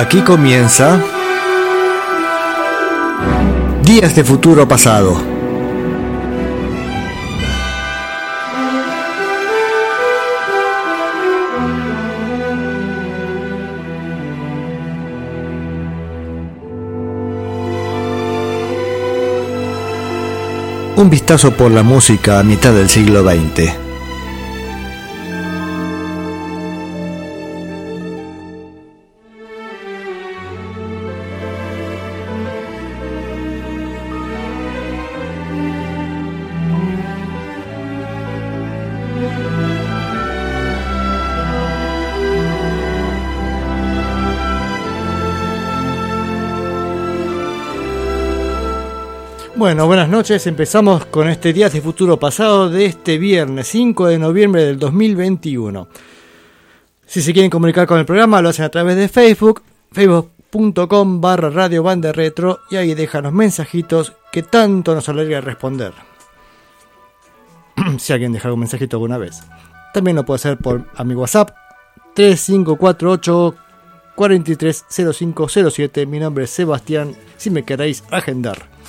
Aquí comienza Días de Futuro Pasado. Un vistazo por la música a mitad del siglo XX. Bueno, buenas noches. Empezamos con este Días de Futuro Pasado de este viernes 5 de noviembre del 2021. Si se quieren comunicar con el programa, lo hacen a través de Facebook, facebook.com barra radio banda retro y ahí dejan los mensajitos que tanto nos alegra responder. si alguien deja un mensajito alguna vez. También lo puede hacer por a mi WhatsApp 3548 430507. Mi nombre es Sebastián, si me queréis agendar.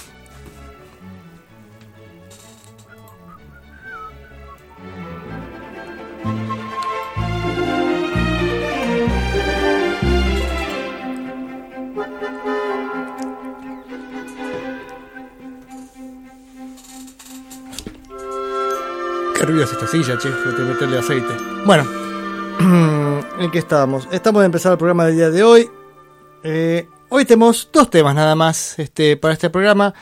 Qué esta silla, che, que meterle aceite. Bueno, ¿en qué estábamos? Estamos de empezar el programa del día de hoy. Eh, hoy tenemos dos temas nada más este, para este programa.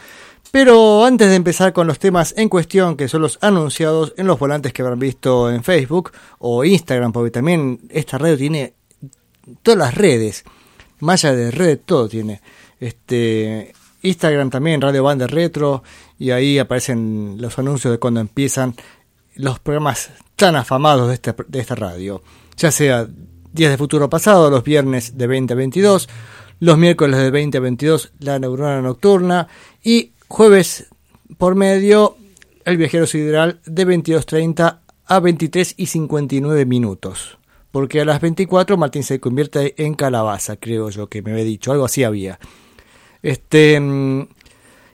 Pero antes de empezar con los temas en cuestión, que son los anunciados en los volantes que habrán visto en Facebook o Instagram, porque también esta radio tiene todas las redes, más allá de red, todo tiene. Este, Instagram también, Radio Banda Retro, y ahí aparecen los anuncios de cuando empiezan los programas tan afamados de, este, de esta radio, ya sea Días de Futuro Pasado, los viernes de 2022, los miércoles de 2022, La Neurona Nocturna, y jueves por medio, El Viajero Sideral de 22.30 a 23 y 59 minutos. Porque a las 24 Martín se convierte en calabaza, creo yo que me había dicho, algo así había. Este, mm,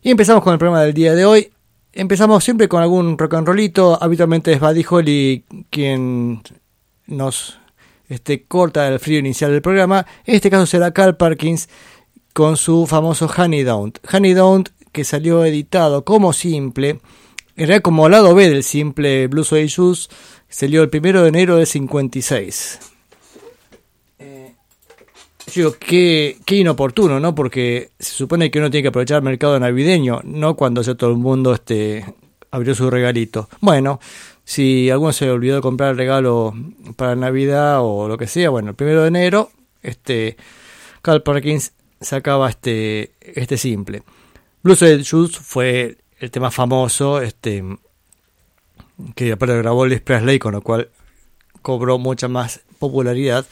y empezamos con el programa del día de hoy. Empezamos siempre con algún rock and rollito. Habitualmente es Buddy Holly quien nos este, corta el frío inicial del programa. En este caso será Carl Parkins con su famoso Honey Don't. Honey Don't que salió editado como simple. Era como lado B del simple Blues Shoes. Salió el primero de enero de 56 qué, inoportuno, ¿no? Porque se supone que uno tiene que aprovechar el mercado navideño, no cuando ya todo el mundo este, abrió su regalito. Bueno, si alguno se olvidó de comprar el regalo para Navidad o lo que sea, bueno, el primero de enero, este, Carl Perkins sacaba este, este simple. Blues of Shoes fue el tema famoso, este, que aparte grabó Elvis Presley, con lo cual cobró mucha más popularidad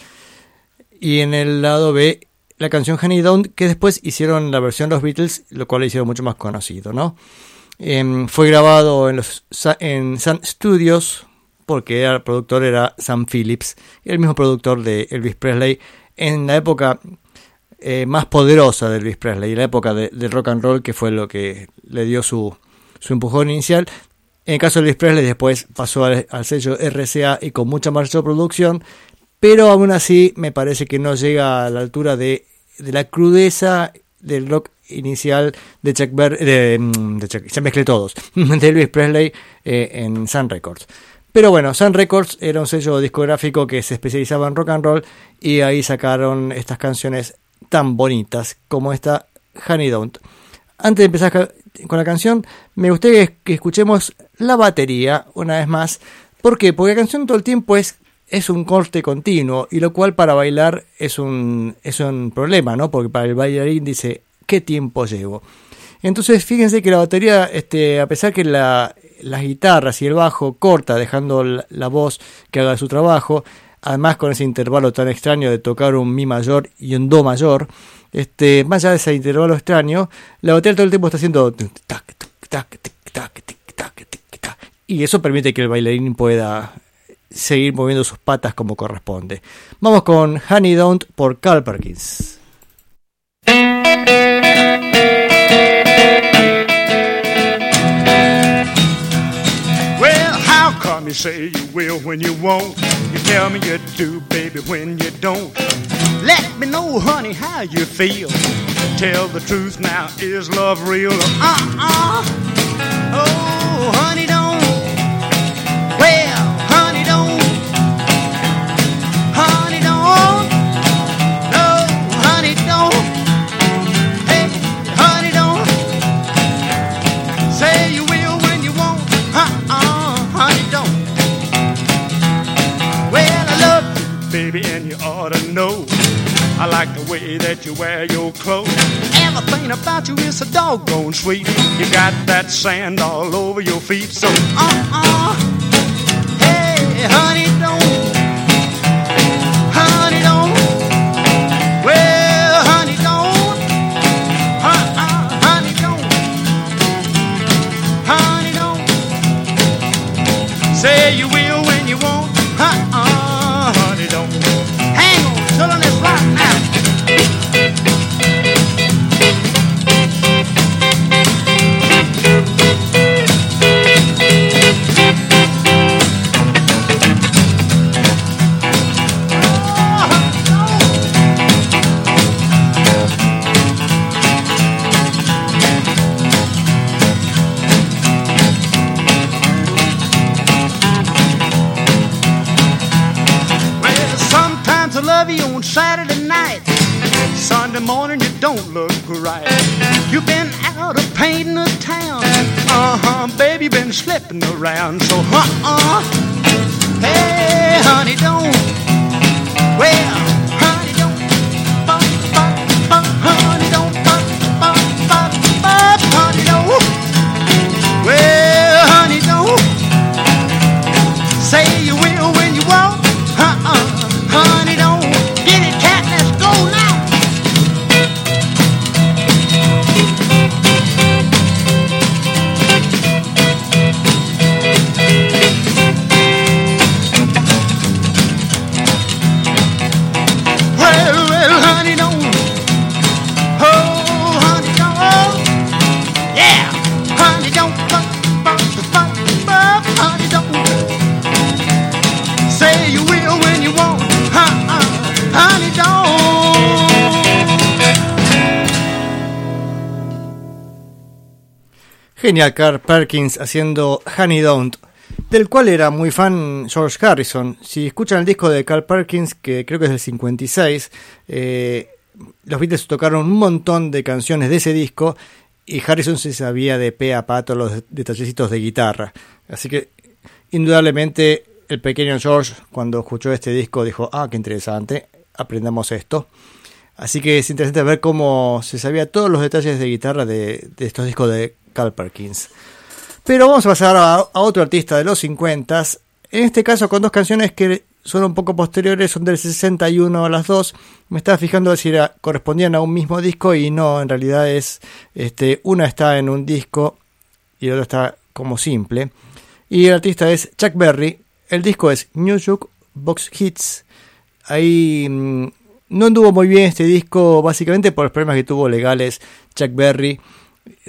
y en el lado B la canción Honey Down, que después hicieron la versión los Beatles, lo cual le hicieron mucho más conocido, ¿no? Em, fue grabado en los en Sun Studios, porque el productor era Sam Phillips, el mismo productor de Elvis Presley, en la época eh, más poderosa de Elvis Presley, la época del rock and roll, que fue lo que le dio su, su empujón inicial. En el caso de Elvis Presley, después pasó al, sello RCA y con mucha más producción, pero aún así me parece que no llega a la altura de, la crudeza del rock inicial de Chuck Berry, de, mm, ya mezclé todos, de Elvis Presley eh, en Sun Records. Pero bueno, Sun Records era un sello discográfico que se especializaba en rock and roll y ahí sacaron estas canciones tan bonitas como esta Honey Don't. Antes de empezar con la canción, me gustaría que escuchemos la batería una vez más. ¿Por qué? Porque la canción todo el tiempo es es un corte continuo y lo cual para bailar es un, es un problema, ¿no? Porque para el bailarín dice, ¿qué tiempo llevo? Entonces fíjense que la batería, este, a pesar que la, las guitarras y el bajo corta dejando la, voz que haga su trabajo, además con ese intervalo tan extraño de tocar un mi mayor y un do mayor, este, más allá de ese intervalo extraño, la batería todo el tiempo está haciendo y eso permite que el bailarín pueda seguir moviendo sus patas como corresponde. Vamos con Honey Don't por Carl Perkins. Well, how come you say you will when you won't? You tell me you do, baby, when you don't. Let me know, honey, how you feel. Tell the truth now, is love real? Uh-uh. Oh, honey, don't. Baby, and you ought to know. I like the way that you wear your clothes. Everything about you is so doggone sweet. You got that sand all over your feet, so uh-uh. Hey, honey, don't. Honey, don't. Well, honey, don't. Uh-uh, honey, don't. Honey, don't. Say you don't look right. You've been out of painting the town. Uh huh, baby, been slipping around. So, uh uh. Hey, honey, don't. Well, Genial Carl Perkins haciendo Honey Don't, del cual era muy fan George Harrison. Si escuchan el disco de Carl Perkins, que creo que es del 56, eh, los Beatles tocaron un montón de canciones de ese disco y Harrison se sabía de pe a pa todos los detallecitos de guitarra. Así que, indudablemente, el pequeño George, cuando escuchó este disco, dijo: Ah, qué interesante, aprendamos esto. Así que es interesante ver cómo se sabía todos los detalles de guitarra de, de estos discos de Carl Perkins. Pero vamos a pasar a, otro artista de los 50 en este caso con dos canciones que son un poco posteriores, son del 61 a las dos. Me estaba fijando si correspondían a un mismo disco y no, en realidad es este, una está en un disco y la otra está como simple. Y el artista es Chuck Berry. El disco es New York Box Hits. Ahí mm, no anduvo muy bien este disco, básicamente por los problemas que tuvo legales. Chuck Berry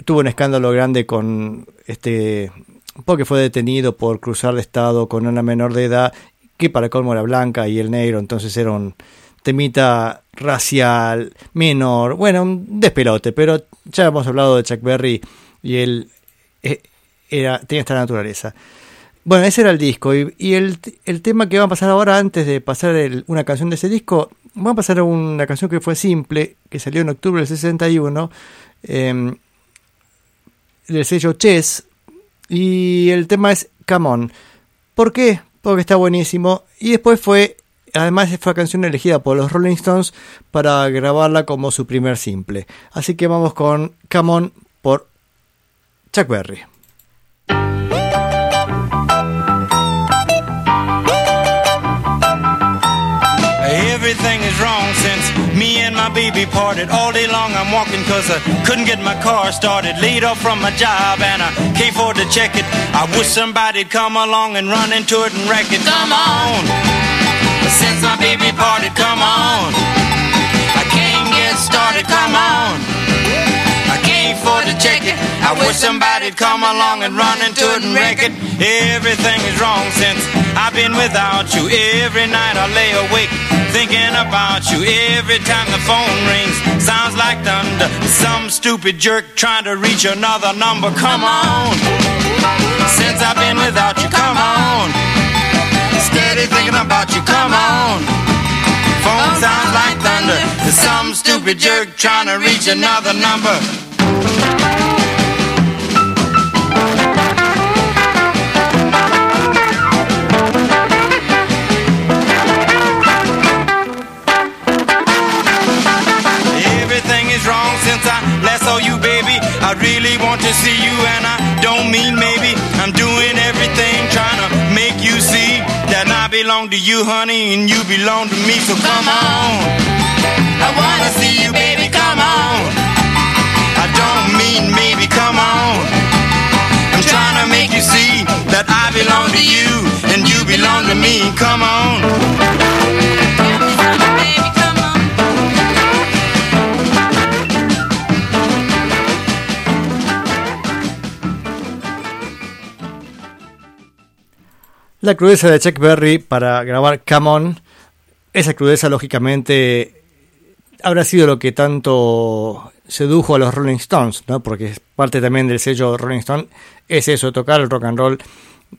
tuvo un escándalo grande con este porque fue detenido por cruzar de estado con una menor de edad que para colmo era blanca y el negro, entonces era un temita racial menor, bueno, un despelote, pero ya hemos hablado de Chuck Berry y él eh, era, tenía esta naturaleza. Bueno, ese era el disco y, el, el, tema que va a pasar ahora, antes de pasar el, una canción de ese disco, va a pasar una canción que fue simple, que salió en octubre del 61, eh, del sello Chess, y el tema es Come On. ¿Por qué? Porque está buenísimo. Y después fue, además fue canción elegida por los Rolling Stones para grabarla como su primer simple. Así que vamos con Come On por Chuck Berry. Me and my baby parted. All day long I'm walking cause I couldn't get my car started. Laid off from my job and I can't afford to check it. I wish somebody'd come along and run into it and wreck it. Come on! Since my baby parted, come on! I can't get started, come on! Wish somebody'd come along and run into it and wreck it. Everything is wrong since I've been without you. Every night I lay awake thinking about you. Every time the phone rings, sounds like thunder. Some stupid jerk trying to reach another number. Come on. Since I've been without you, come on. Steady thinking about you, come on. Phone sounds like thunder. Some stupid jerk trying to reach another number. Belong to you, honey, and you belong to me. So come on. I wanna see you, baby. Come on. I don't mean maybe. Come on. I'm trying to make you see that I belong to you and you belong to me. Come on. La crudeza de Chuck Berry para grabar Come On, esa crudeza lógicamente habrá sido lo que tanto sedujo a los Rolling Stones, ¿no? porque es parte también del sello Rolling Stone, es eso, tocar el rock and roll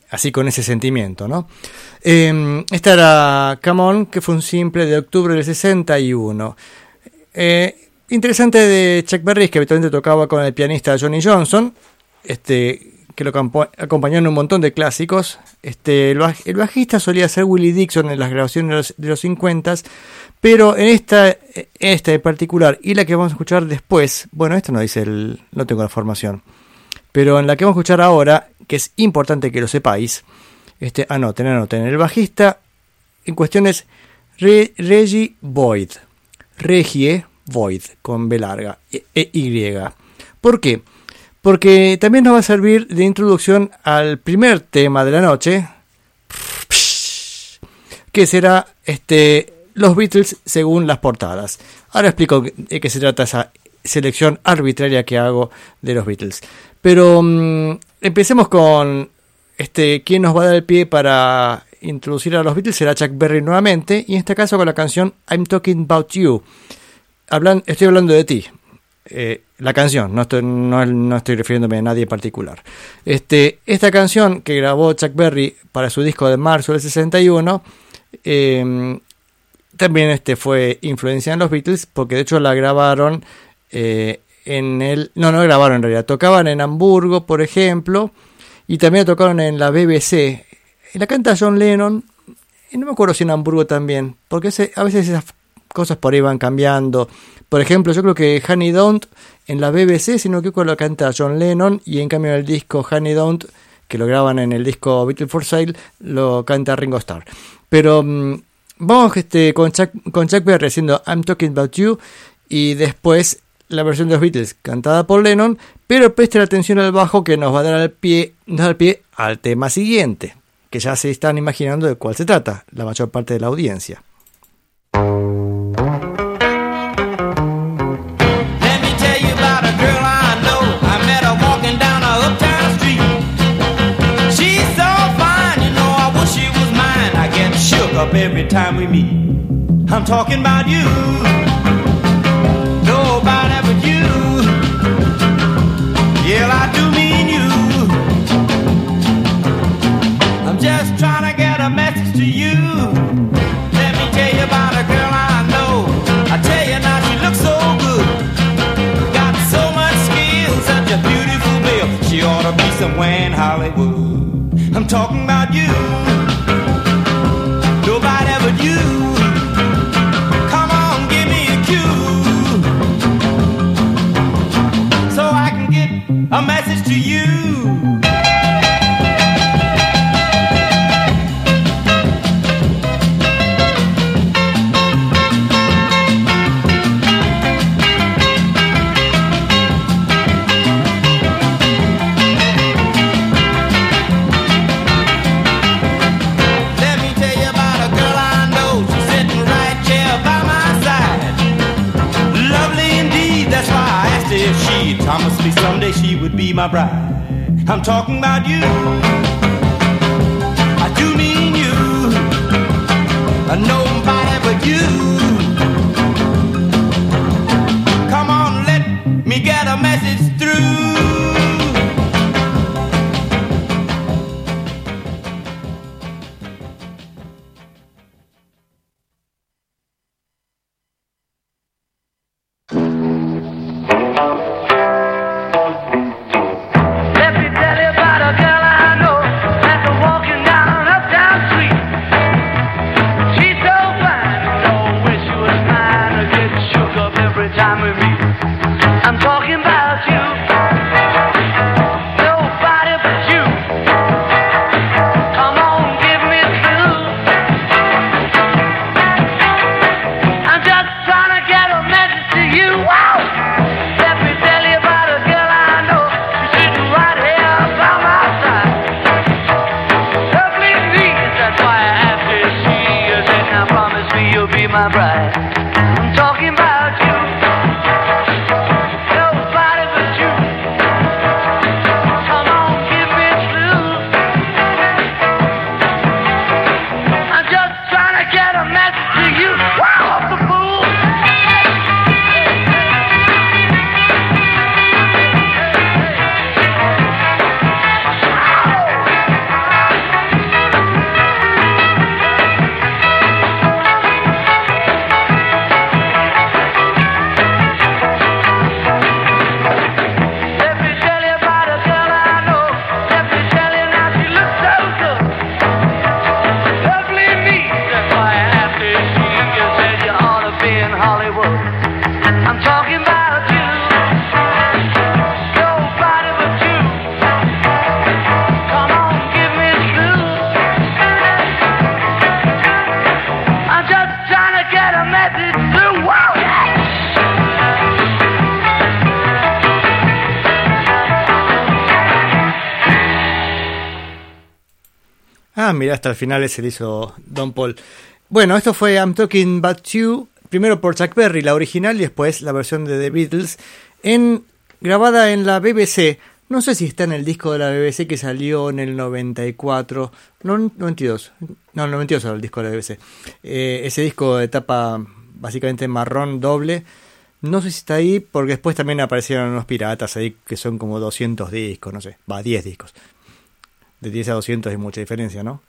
así con ese sentimiento. ¿no? Eh, esta era Come On, que fue un simple de octubre del 61. Eh, interesante de Chuck Berry es que habitualmente tocaba con el pianista Johnny Johnson, este, que lo acompañó en un montón de clásicos. Este, el, baj- el bajista solía ser Willie Dixon en las grabaciones de los, de los 50 pero en esta, esta en particular y la que vamos a escuchar después, bueno, esto no dice el, no tengo la formación, pero en la que vamos a escuchar ahora, que es importante que lo sepáis, este, anoten, anoten, el bajista en cuestión es Re- Reggie Boyd, Regie Boyd, con B larga, e, e Y. ¿Por qué? Porque también nos va a servir de introducción al primer tema de la noche, que será este, los Beatles según las portadas. Ahora explico de qué se trata esa selección arbitraria que hago de los Beatles. Pero mm, empecemos con este, quién nos va a dar el pie para introducir a los Beatles será Chuck Berry nuevamente y en este caso con la canción I'm Talking About You. Hablan, estoy hablando de ti. Eh, la canción, no estoy, no, no estoy refiriéndome a nadie en particular. Este, esta canción que grabó Chuck Berry para su disco de marzo del 61 eh, también este fue influencia en los Beatles porque de hecho la grabaron eh, en el no no grabaron en realidad tocaban en Hamburgo por ejemplo y también la tocaron en la BBC la canta John Lennon y no me acuerdo si en Hamburgo también porque a veces esas cosas por ahí van cambiando por ejemplo yo creo que Honey Don't en la BBC sino que lo canta John Lennon y en cambio en el disco Honey Don't que lo graban en el disco Beatles for Sale lo canta Ringo Starr pero mm, vamos este, con, Chuck, con Chuck Berry haciendo I'm Talking About You y después la versión de los Beatles cantada por Lennon, pero presten atención al bajo que nos va a dar al pie, el pie al tema siguiente, que ya se están imaginando de cuál se trata, la mayor parte de la audiencia. Every time we meet. I'm talking about you. Nobody but you. Yeah, I do mean you. I'm just trying to get a message to you. Let me tell you about a girl I know. I tell you now, she looks so good. Got so much skill, such a beautiful bill. She ought to be somewhere in Hollywood. I'm talking about you. My bride. I'm talking about you. I do mean you. Nobody but you. Come on, let me get a message Hasta el final se le hizo Don Paul. Bueno, esto fue I'm Talking About You, primero por Chuck Berry, la original, y después la versión de The Beatles, grabada en la BBC. No sé si está en el disco de la BBC que salió en el 94, no, 92, no, el 92 era el disco de la BBC. Eh, ese disco de tapa básicamente marrón doble. No sé si está ahí, porque después también aparecieron unos piratas ahí que son como 200 discos, no sé, va, 10 discos de 10 a 200 hay mucha diferencia, ¿no?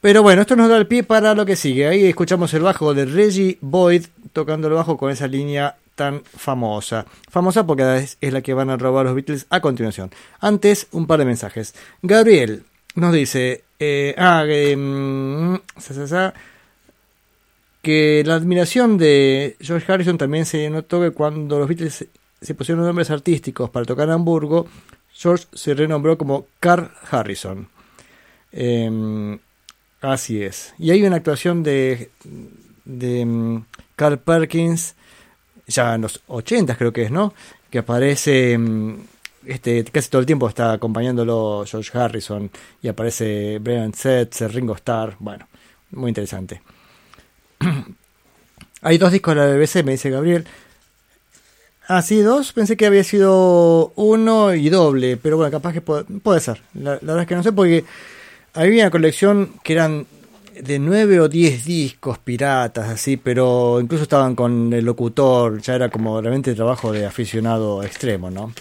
Pero bueno, esto nos da el pie para lo que sigue. Ahí escuchamos el bajo de Reggie Boyd tocando el bajo con esa línea tan famosa. Famosa porque es, la que van a robar los Beatles a continuación. Antes, un par de mensajes. Gabriel nos dice... eh, ah, sa, que la admiración de George Harrison también se notó que cuando los Beatles se pusieron nombres artísticos para tocar en Hamburgo, George se renombró como Carl Harrison. Eh, así es. Y hay una actuación de, de mm, Carl Perkins, ya en los 80 creo que es, ¿no? Que aparece, mm, este, casi todo el tiempo está acompañándolo George Harrison y aparece Brian Setzer, Ringo Starr, bueno, muy interesante. hay dos discos de la BBC, me dice Gabriel. Ah, sí, dos. Pensé que había sido uno y doble, pero bueno, capaz que puede, puede ser. La, verdad es que no sé, porque había una colección que eran de nueve o diez discos piratas, así, pero incluso estaban con el locutor, ya era como realmente trabajo de aficionado extremo, ¿no?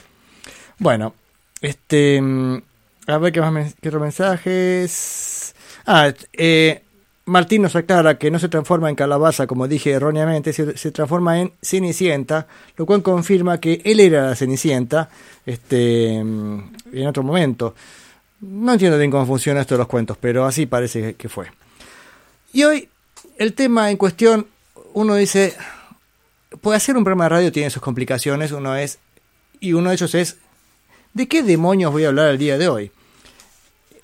Bueno, este. mm, A ver qué más men- qué otros mensajes. Ah, eh, Martín nos aclara que no se transforma en calabaza, como dije erróneamente, se, se transforma en Cenicienta, lo cual confirma que él era la Cenicienta este, mm, en otro momento. No entiendo bien cómo funciona esto de los cuentos, pero así parece que- fue. Y hoy, el tema en cuestión, uno dice, puede hacer un programa de radio tiene sus complicaciones, uno es, y uno de ellos es, ¿de qué demonios voy a hablar el día de hoy?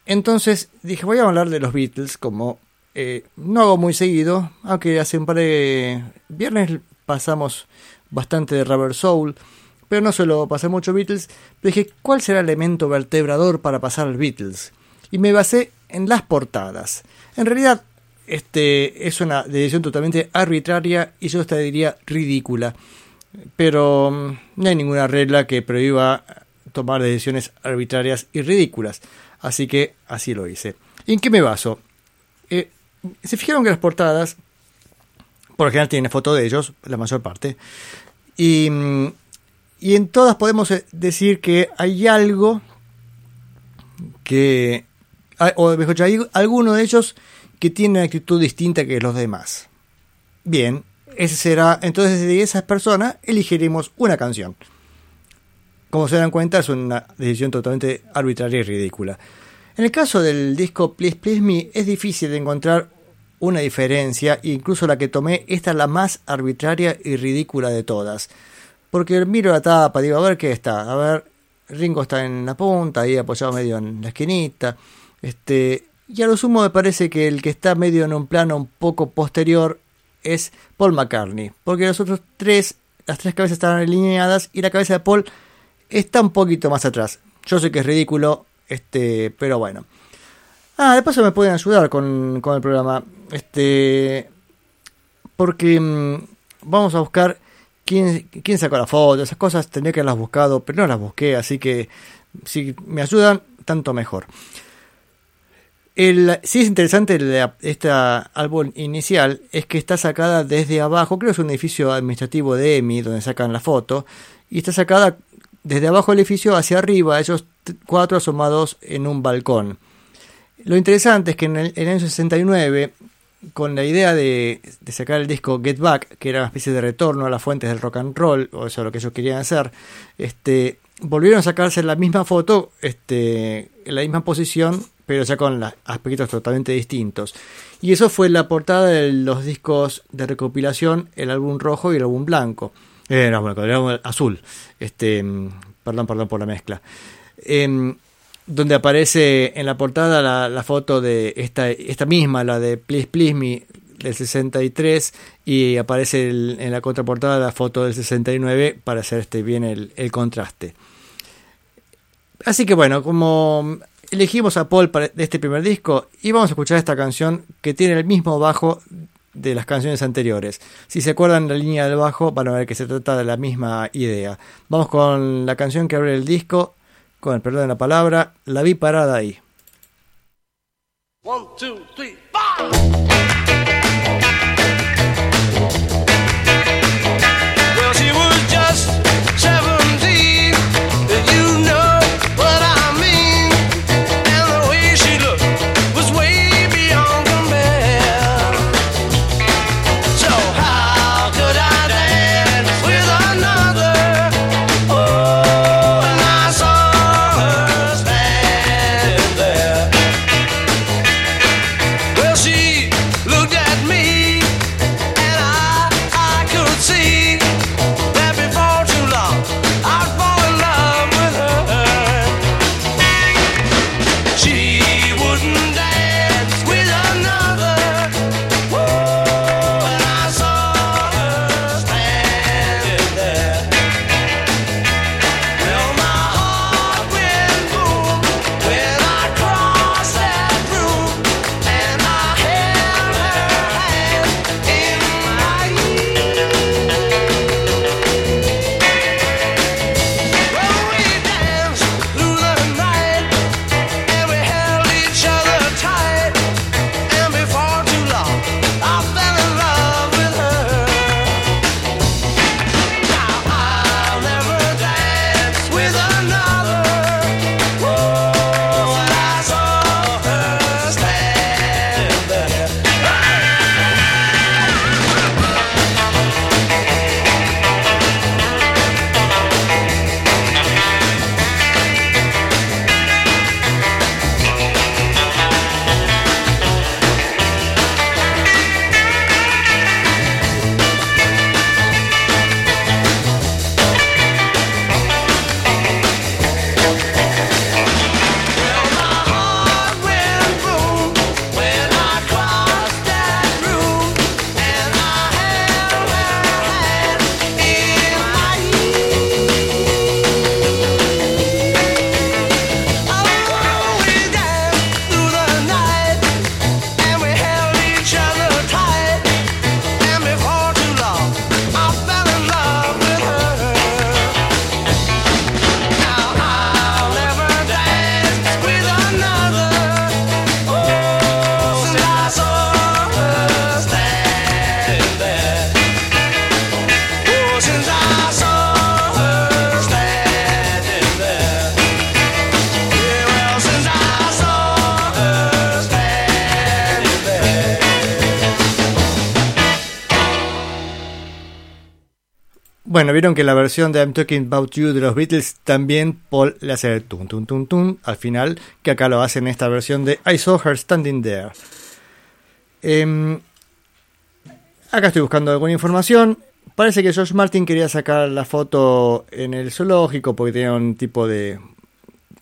Entonces dije, voy a hablar de los Beatles, como eh, no hago muy seguido, aunque hace un par de viernes pasamos bastante de Rubber Soul, pero no suelo pasar mucho Beatles. Pero dije, ¿cuál será el elemento vertebrador para pasar al Beatles? Y me basé en las portadas. En realidad, este es una decisión totalmente arbitraria y yo hasta diría ridícula. pero mm, no hay ninguna regla que prohíba tomar decisiones arbitrarias y ridículas, así que así lo hice. ¿Y en qué me baso? Se fijaron que las portadas, por lo general tienen foto de ellos, la mayor parte, y, mm, y en todas podemos eh, decir que hay algo que, o mejor dicho, hay alguno de ellos que tiene una actitud distinta que los demás. Bien, ese será, entonces de esas personas elegiremos una canción. Como se dan cuenta, es una decisión totalmente arbitraria y ridícula. En el caso del disco Please Please Me, es difícil de encontrar una diferencia, incluso la que tomé, esta es la más arbitraria y ridícula de todas. Porque miro la tapa, digo, a ver qué está. A ver, Ringo está en la punta, ahí apoyado medio en la esquinita. Este, y a lo sumo me parece que el que está medio en un plano un poco posterior es Paul McCartney. Porque los otros tres, las tres cabezas están alineadas y la cabeza de Paul está un poquito más atrás. Yo sé que es ridículo, este, pero bueno. Ah, de paso me pueden ayudar con, con el programa. Este. Porque mm, vamos a buscar quién, quién sacó la foto, esas cosas tendría que haberlas buscado, pero no las busqué, así que si me ayudan, tanto mejor. El, sí es interesante el- este álbum inicial, es que está sacada desde abajo, creo que es un edificio administrativo de EMI, donde sacan la foto, y está sacada desde abajo del edificio hacia arriba, ellos cuatro asomados en un balcón. Lo interesante es que en el, en el año 69, con la idea de, sacar el disco Get Back, que era una especie de retorno a las fuentes del rock and roll, o eso es lo que ellos querían hacer, este, volvieron a sacarse la misma foto, este, en la misma posición, pero ya con aspectos totalmente distintos. Y eso fue la portada de los discos de recopilación, el álbum rojo y el álbum blanco. Eh, no, bueno, el álbum azul. Este, mm, perdón, perdón por la mezcla. Em, donde aparece en la portada la, foto de esta, esta misma, la de Please Please Me del 63 y aparece en la contraportada la foto del 69 para hacer este bien el, contraste. Así que bueno, como elegimos a Paul para este primer disco y vamos a escuchar esta canción que tiene el mismo bajo de las canciones anteriores. Si se acuerdan la línea del bajo van a ver que se trata de la misma idea. Vamos con la canción que abre el disco, con el perdón de la palabra, la vi parada ahí. One, two, three, Vieron que la versión de I'm Talking About You de los Beatles también Paul le hace el tun tun tun tun al final, que acá lo hace en esta versión de I Saw Her Standing There. Em, acá estoy buscando alguna información. Parece que George Martin quería sacar la foto en el zoológico porque tenía un tipo de.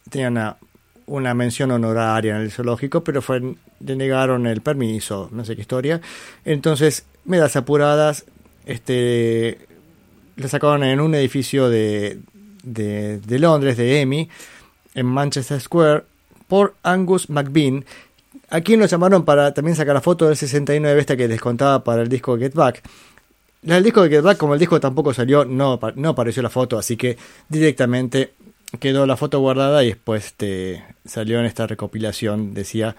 tenía una, mención honoraria en el zoológico, pero fue, le negaron el permiso, no sé qué historia. Entonces, medidas apuradas, este la sacaron en un edificio de, de, Londres, de EMI, en Manchester Square, por Angus McBean, a quien lo llamaron para también sacar la foto del 69 esta que les contaba para el disco Get Back. El disco de Get Back, como el disco tampoco salió, no, no apareció la foto, así que directamente quedó la foto guardada y después este, salió en esta recopilación, decía,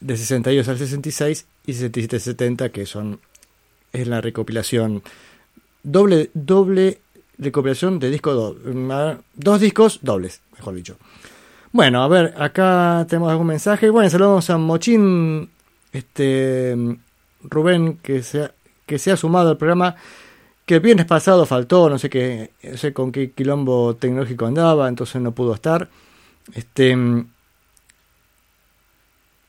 de 62 al 66 y 67-70, que son es la recopilación doble, doble recopilación de disco do, dos discos dobles, mejor dicho. Bueno, a ver, acá tenemos algún mensaje. Bueno, saludamos a Mochín, este Rubén, que se, ha, que se ha sumado al programa, que el viernes pasado faltó, no sé qué, no sé con qué quilombo tecnológico andaba, entonces no pudo estar. Este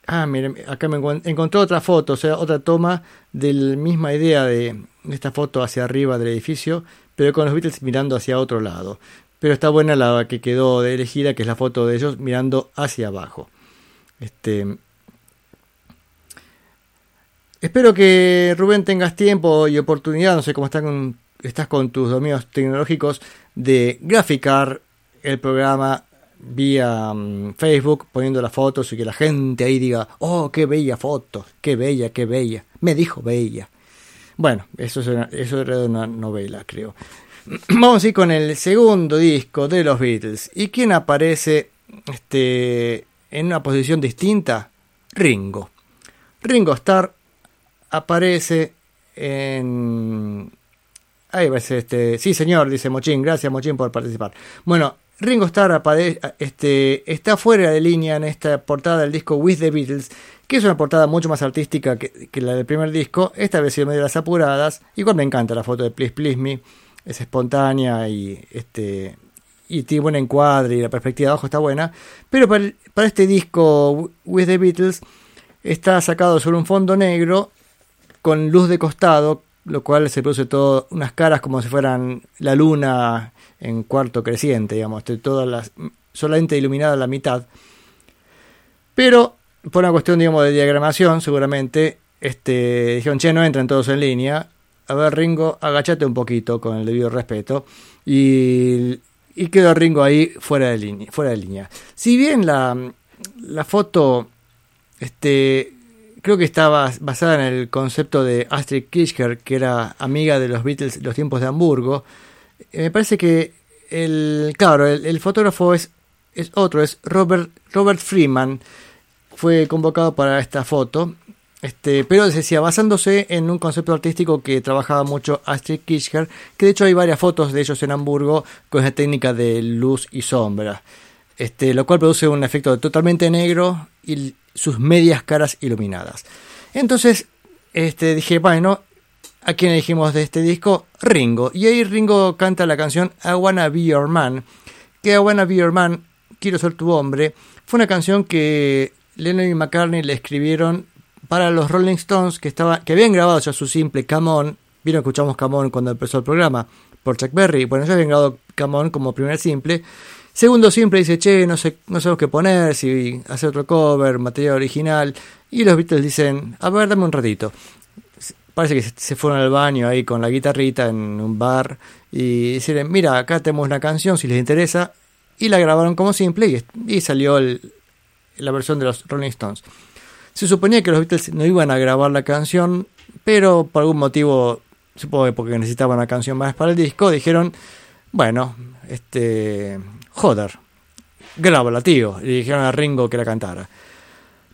Ah, miren, acá me encontré otra foto, o sea, otra toma de la misma idea de esta foto hacia arriba del edificio, pero con los Beatles mirando hacia otro lado. Pero está buena la que quedó de elegida, que es la foto de ellos mirando hacia abajo. Este, espero que Rubén tengas tiempo y oportunidad, no sé cómo con, estás con tus dominios tecnológicos, de graficar el programa vía um, Facebook poniendo las fotos y que la gente ahí diga, oh, qué bella foto, qué bella, qué bella, me dijo bella. Bueno, eso, es una, eso era una novela, creo. Vamos a ir con el segundo disco de los Beatles. ¿Y quién aparece este, en una posición distinta? Ringo. Ringo Starr aparece en... Ahí va este... Sí, señor, dice Mochín. Gracias, Mochín, por participar. Bueno, Ringo Starr este, está fuera de línea en esta portada del disco With the Beatles, que es una portada mucho más artística que, la del primer disco. Esta vez medio de las apuradas. Igual me encanta la foto de Please Please Me. Es espontánea y este y tiene buen encuadre y la perspectiva de abajo está buena. Pero para, para este disco With the Beatles está sacado sobre un fondo negro con luz de costado, lo cual se produce todo unas caras como si fueran la luna en cuarto creciente, digamos, todas las, solamente iluminada la mitad. Pero por una cuestión, digamos, de diagramación, seguramente, este, dijeron, che, no entran todos en línea. A ver, Ringo, agachate un poquito con el debido respeto. Y, y quedó Ringo ahí fuera de línea. Fuera de línea. Si bien la, foto, este, creo que estaba basada en el concepto de Astrid Kirchner, que era amiga de los Beatles los tiempos de Hamburgo, me parece que el, claro, el, fotógrafo es, es otro, es Robert, Robert Freeman. Fue convocado para esta foto. Este, pero decía, basándose en un concepto artístico que trabajaba mucho Astrid Kirchner, que de hecho hay varias fotos de ellos en Hamburgo con esa técnica de luz y sombra, este, lo cual produce un efecto totalmente negro y sus medias caras iluminadas. Entonces, este, dije, bueno, ¿A quién dijimos de este disco? Ringo. Y ahí Ringo canta la canción I Wanna Be Your Man. Que I Wanna Be Your Man, Quiero ser tu hombre, fue una canción que Lennon y McCartney le escribieron para los Rolling Stones que, estaba, que habían grabado ya su simple Come On. Vino, escuchamos Come On cuando empezó el programa por Chuck Berry. Bueno, ya habían grabado Come On como primer simple. Segundo simple dice, che, no sé, no sabemos qué poner, si hacer otro cover, material original. Y los Beatles dicen, a ver, dame un ratito parece que se fueron al baño ahí con la guitarrita en un bar y dijeron, mira, acá tenemos una canción si les interesa, y la grabaron como simple y, salió la versión de los Rolling Stones. Se suponía que los Beatles no iban a grabar la canción, pero por algún motivo, supongo que porque necesitaban una canción más para el disco, dijeron, bueno, este, joder, grábala, tío, y dijeron a Ringo que la cantara.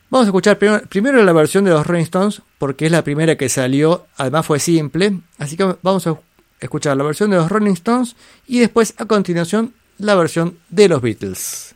Vamos a escuchar primero, la versión de los Rolling Stones, porque es la primera que salió, además fue simple, así que vamos a escuchar la versión de los Rolling Stones y después a continuación la versión de los Beatles.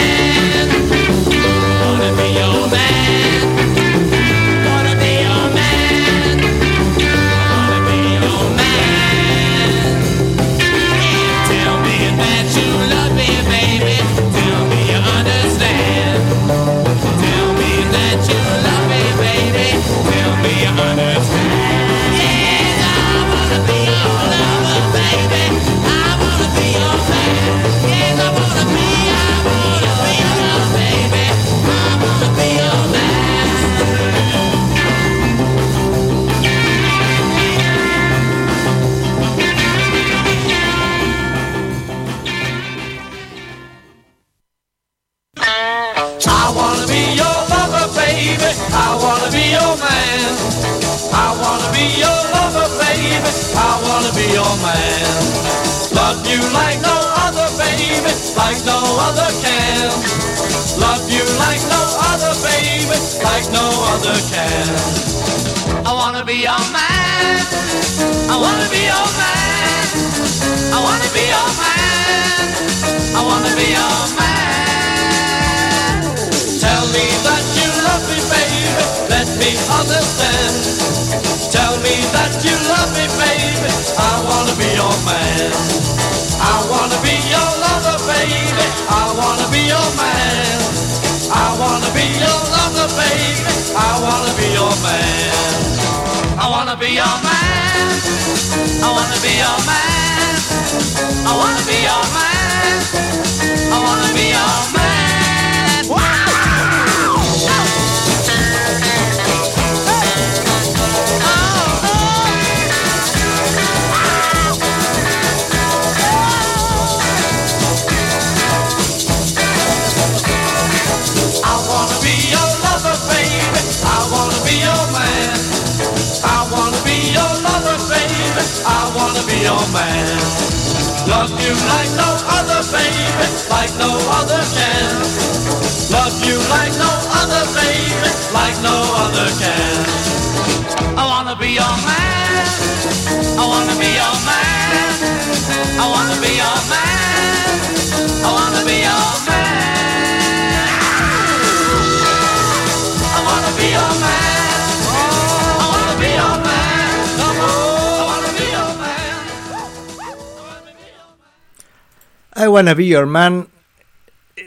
Be Your Man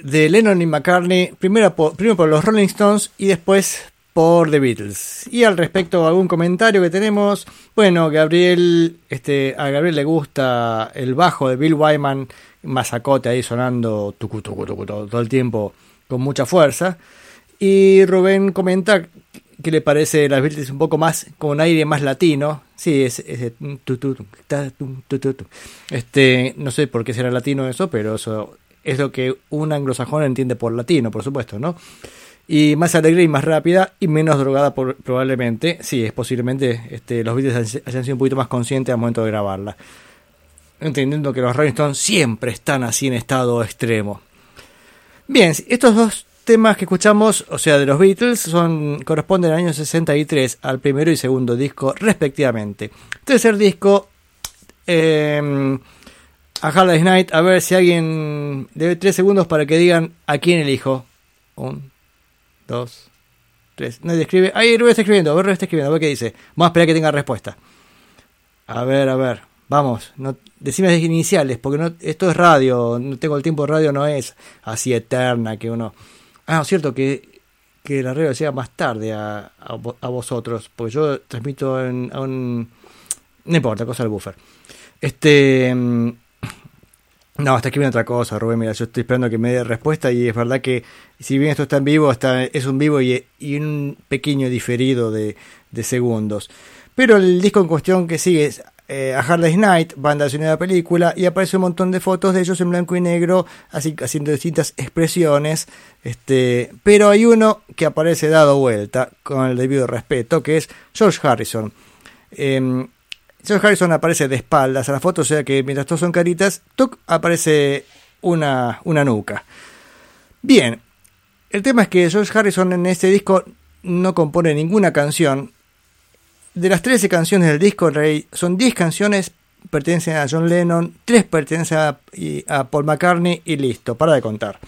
de Lennon y McCartney, primero por, los Rolling Stones y después por The Beatles. Y al respecto, algún comentario que tenemos. Bueno, Gabriel, este, a Gabriel le gusta el bajo de Bill Wyman, masacote ahí sonando tucu, tucu, tucu, todo, el tiempo con mucha fuerza. Y Rubén comenta que le parece las Beatles un poco más con aire más latino. Sí, es. Este, no sé por qué será latino eso, pero eso es lo que un anglosajón entiende por latino, por supuesto, ¿no? Y más alegre y más rápida y menos drogada probablemente. Sí, es posiblemente este, los Beatles hayan sido un poquito más conscientes al momento de grabarla. Entendiendo que los Rolling Stones siempre están así en estado extremo. Bien, estos dos temas que escuchamos, o sea, de los Beatles, son corresponden al año 63, al primero y segundo disco, respectivamente. Tercer disco, eh, a Hard Night, a ver si alguien debe tres segundos para que digan a quién elijo. Un, dos, tres. Nadie escribe. Ahí Rubén está escribiendo, a ver, está escribiendo, a ver qué dice. Vamos a esperar que tenga respuesta. A ver, a ver. Vamos, no, decime las iniciales, porque esto es radio, no tengo el tiempo de radio, no es así eterna que uno... Ah, no, cierto que, que la radio llega más tarde a, a, vo- a vosotros, porque yo transmito en, a un... No importa, cosa del buffer. Este... mm, No, está escribiendo otra cosa, Rubén. Mira, yo estoy esperando que me dé respuesta y es verdad que si bien esto está en vivo, está, es un vivo y, y un pequeño diferido de, de segundos. Pero el disco en cuestión que sigue eh, a Hard Day's Night, banda sonora de la película, y aparece un montón de fotos de ellos en blanco y negro, así haciendo distintas expresiones. Este, pero hay uno que aparece dado vuelta, con el debido respeto, que es George Harrison. Em, George Harrison aparece de espaldas a la foto, o sea que mientras todos son caritas, ¡tuc! aparece una, una nuca. Bien, el tema es que George Harrison en este disco no compone ninguna canción. De las 13 canciones del disco, Rey, son 10 canciones pertenecen a John Lennon, 3 pertenecen a, Paul McCartney y listo, para de contar.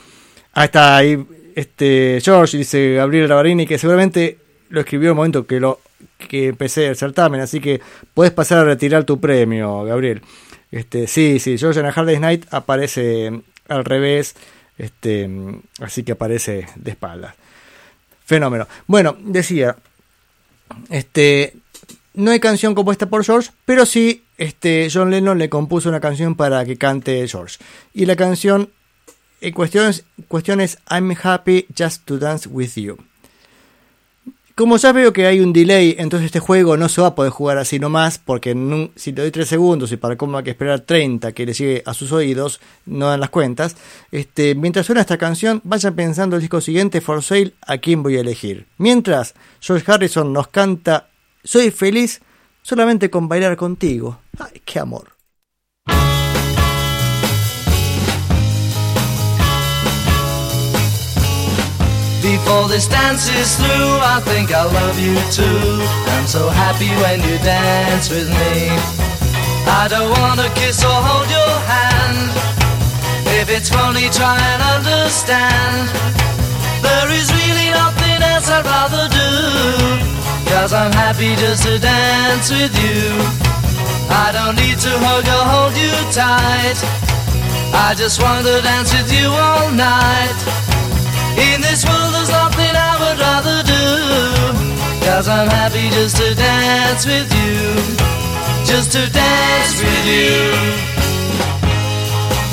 Ahí está ahí este George, dice Gabriel Ravarini, que seguramente lo escribió en el momento que lo que empecé el certamen, así que puedes pasar a retirar tu premio, Gabriel. Este, sí, sí, George en a Hard Day's Night aparece al revés, este, así que aparece de espaldas. Fenómeno. Bueno, decía, este, no hay canción compuesta por George, pero sí, este, John Lennon le compuso una canción para que cante George. Y la canción en cuestión, es- cuestión es I'm happy just to dance with you. Como ya veo que hay un delay, entonces este juego no se va a poder jugar así nomás, porque si le doy 3 segundos y para cómo hay que esperar 30 que le llegue a sus oídos, no dan las cuentas. Este, mientras suena esta canción, vayan pensando el disco siguiente, For Sale, a quién voy a elegir. Mientras, George Harrison nos canta Soy feliz solamente con bailar contigo. ¡Ay, qué amor! Before this dance is through, I think I love you too. I'm so happy when you dance with me. I don't wanna kiss or hold your hand. If it's funny, try and understand. There is really nothing else I'd rather do. Cause I'm happy just to dance with you. I don't need to hug or hold you tight. I just want to dance with you all night. In this world there's nothing I would rather do Cause I'm happy just to dance with you Just to dance with you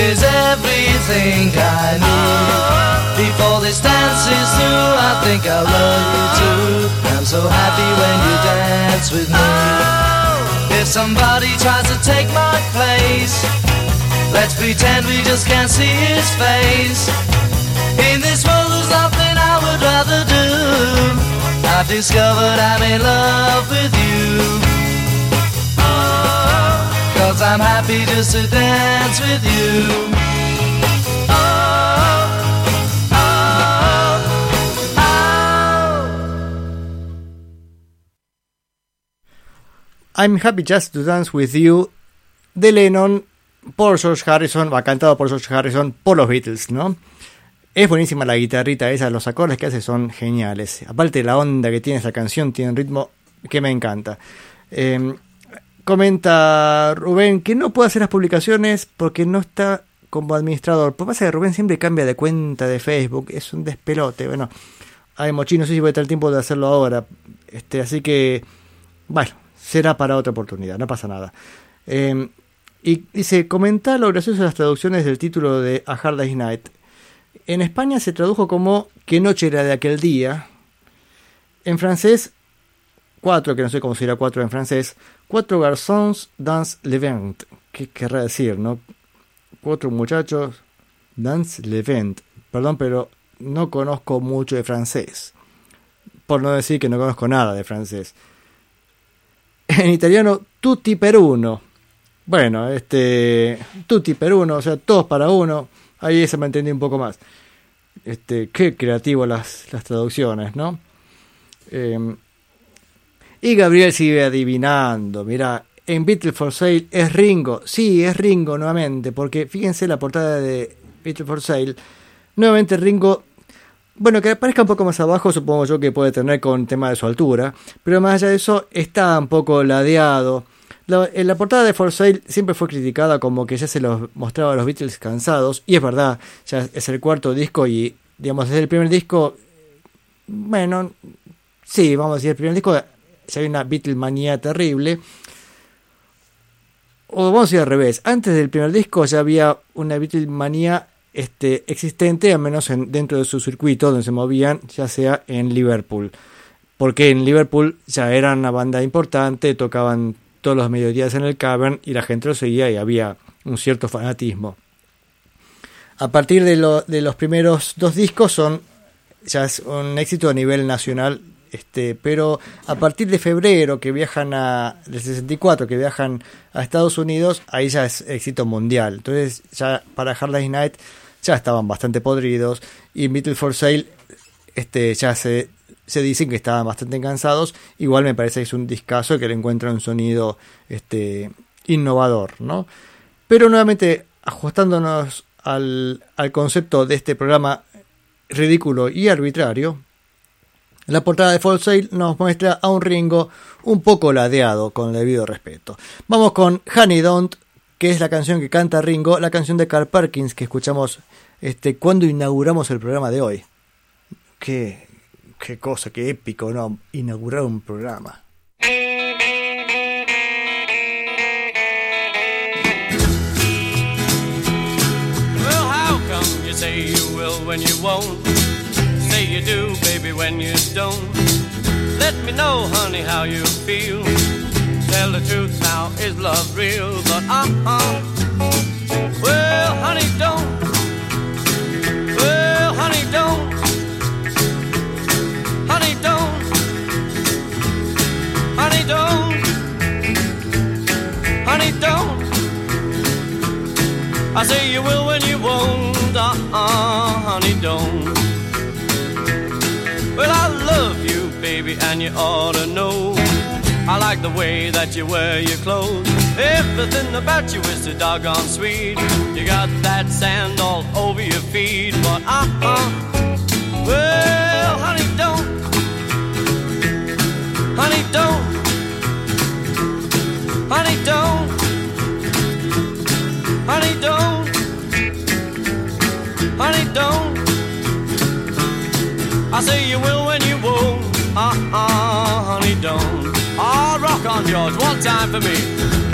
Is everything I need. Before this dance is through I think I love you too. I'm so happy when you dance with me. If somebody tries to take my place Let's pretend we just can't see his face. In this world there's nothing I would rather do. I've discovered I'm in love with you I'm happy just to dance with you I'm happy just to dance with you de Lennon por George Harrison, va cantado por George Harrison por los Beatles, ¿no? Es buenísima la guitarrita esa, los acordes que hace son geniales. Aparte la onda que tiene esa canción, tiene un ritmo que me encanta. Eh, comenta Rubén que no puede hacer las publicaciones porque no está como administrador. Por pasa que Rubén siempre cambia de cuenta de Facebook, es un despelote. Bueno, ay, Mochi, no sé si voy a tener tiempo de hacerlo ahora. Este, así que, bueno, será para otra oportunidad, no pasa nada. Eh, y dice, comenta lo gracioso de las traducciones del título de A Hard Day's Night. En España se tradujo como ¿Qué noche era de aquel día? En francés, cuatro, que no sé cómo será cuatro en francés, cuatro garçons dans le vent. ¿Qué querrá decir, no? Cuatro muchachos dans le vent. Perdón, pero no conozco mucho de francés. Por no decir que no conozco nada de francés. En italiano, tutti per uno. Bueno, este. Tutti per uno, o sea, todos para uno. Ahí se me entendí un poco más. Este, qué creativo las, las traducciones, ¿no? Eh, y Gabriel sigue adivinando. Mira, en Beatles for Sale es Ringo. Sí, es Ringo nuevamente, porque fíjense la portada de Beatles for Sale. Nuevamente Ringo. Bueno, que aparezca un poco más abajo, supongo yo que puede tener con tema de su altura. Pero más allá de eso, está un poco ladeado. La, en la portada de For Sale siempre fue criticada como que ya se los mostraba a los Beatles cansados, y es verdad, ya es el cuarto disco y, digamos, desde el primer disco, bueno, sí, vamos a decir, el primer disco ya hay una Beatlemanía terrible, o vamos a decir al revés, antes del primer disco ya había una Beatlemanía este, existente, al menos en, dentro de su circuito donde se movían, ya sea en Liverpool. Porque en Liverpool ya eran una banda importante, tocaban todos los mediodías en el Cavern y la gente lo seguía y había un cierto fanatismo. A partir de, de los primeros dos discos son ya es un éxito a nivel nacional, este, pero a partir de febrero que viajan a del 64 que viajan a Estados Unidos, ahí ya es éxito mundial. Entonces ya para Hard Day's Night ya estaban bastante podridos y Beatles for Sale este ya se se dicen que estaban bastante cansados. Igual me parece que es un discazo que le encuentra un sonido este innovador, ¿no? Pero nuevamente ajustándonos al, al concepto de este programa ridículo y arbitrario, la portada de Full Sail nos muestra a un Ringo un poco ladeado, con debido respeto. Vamos con Honey Don't, que es la canción que canta Ringo, la canción de Carl Perkins que escuchamos este, cuando inauguramos el programa de hoy. Qué, qué cosa, qué épico, ¿no? Inaugurar un programa. You do, baby, when you don't. Let me know, honey, how you feel. Tell the truth now, is love real? But uh-uh. Well, honey, don't. Well, honey, don't. Honey, don't. Honey, don't. Honey, don't. I say you will when you won't, uh-uh, honey, don't. Well, I love you, baby, and you ought to know. I like the way that you wear your clothes. Everything about you is so doggone sweet. You got that sand all over your feet, but uh-uh. Well, honey, don't. Honey, don't. I say you will when you won't. Uh-uh, honey, don't. Ah, rock on, George, one time for me.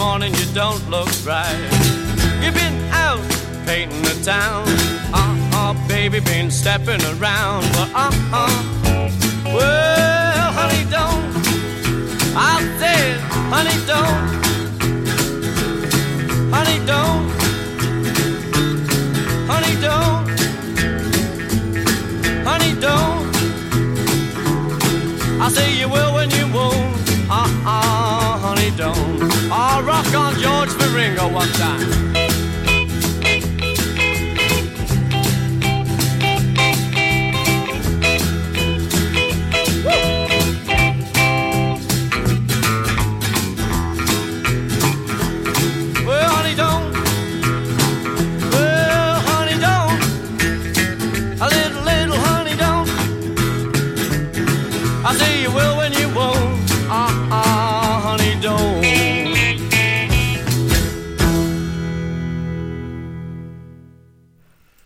Morning you don't look right. You've been out painting the town. Uh uh, baby, been stepping around. But uh uh, well, honey, don't. I said, honey, don't. Honey, don't. Honey, don't. Honey, don't. I say you will when you rock on George Ringo one time.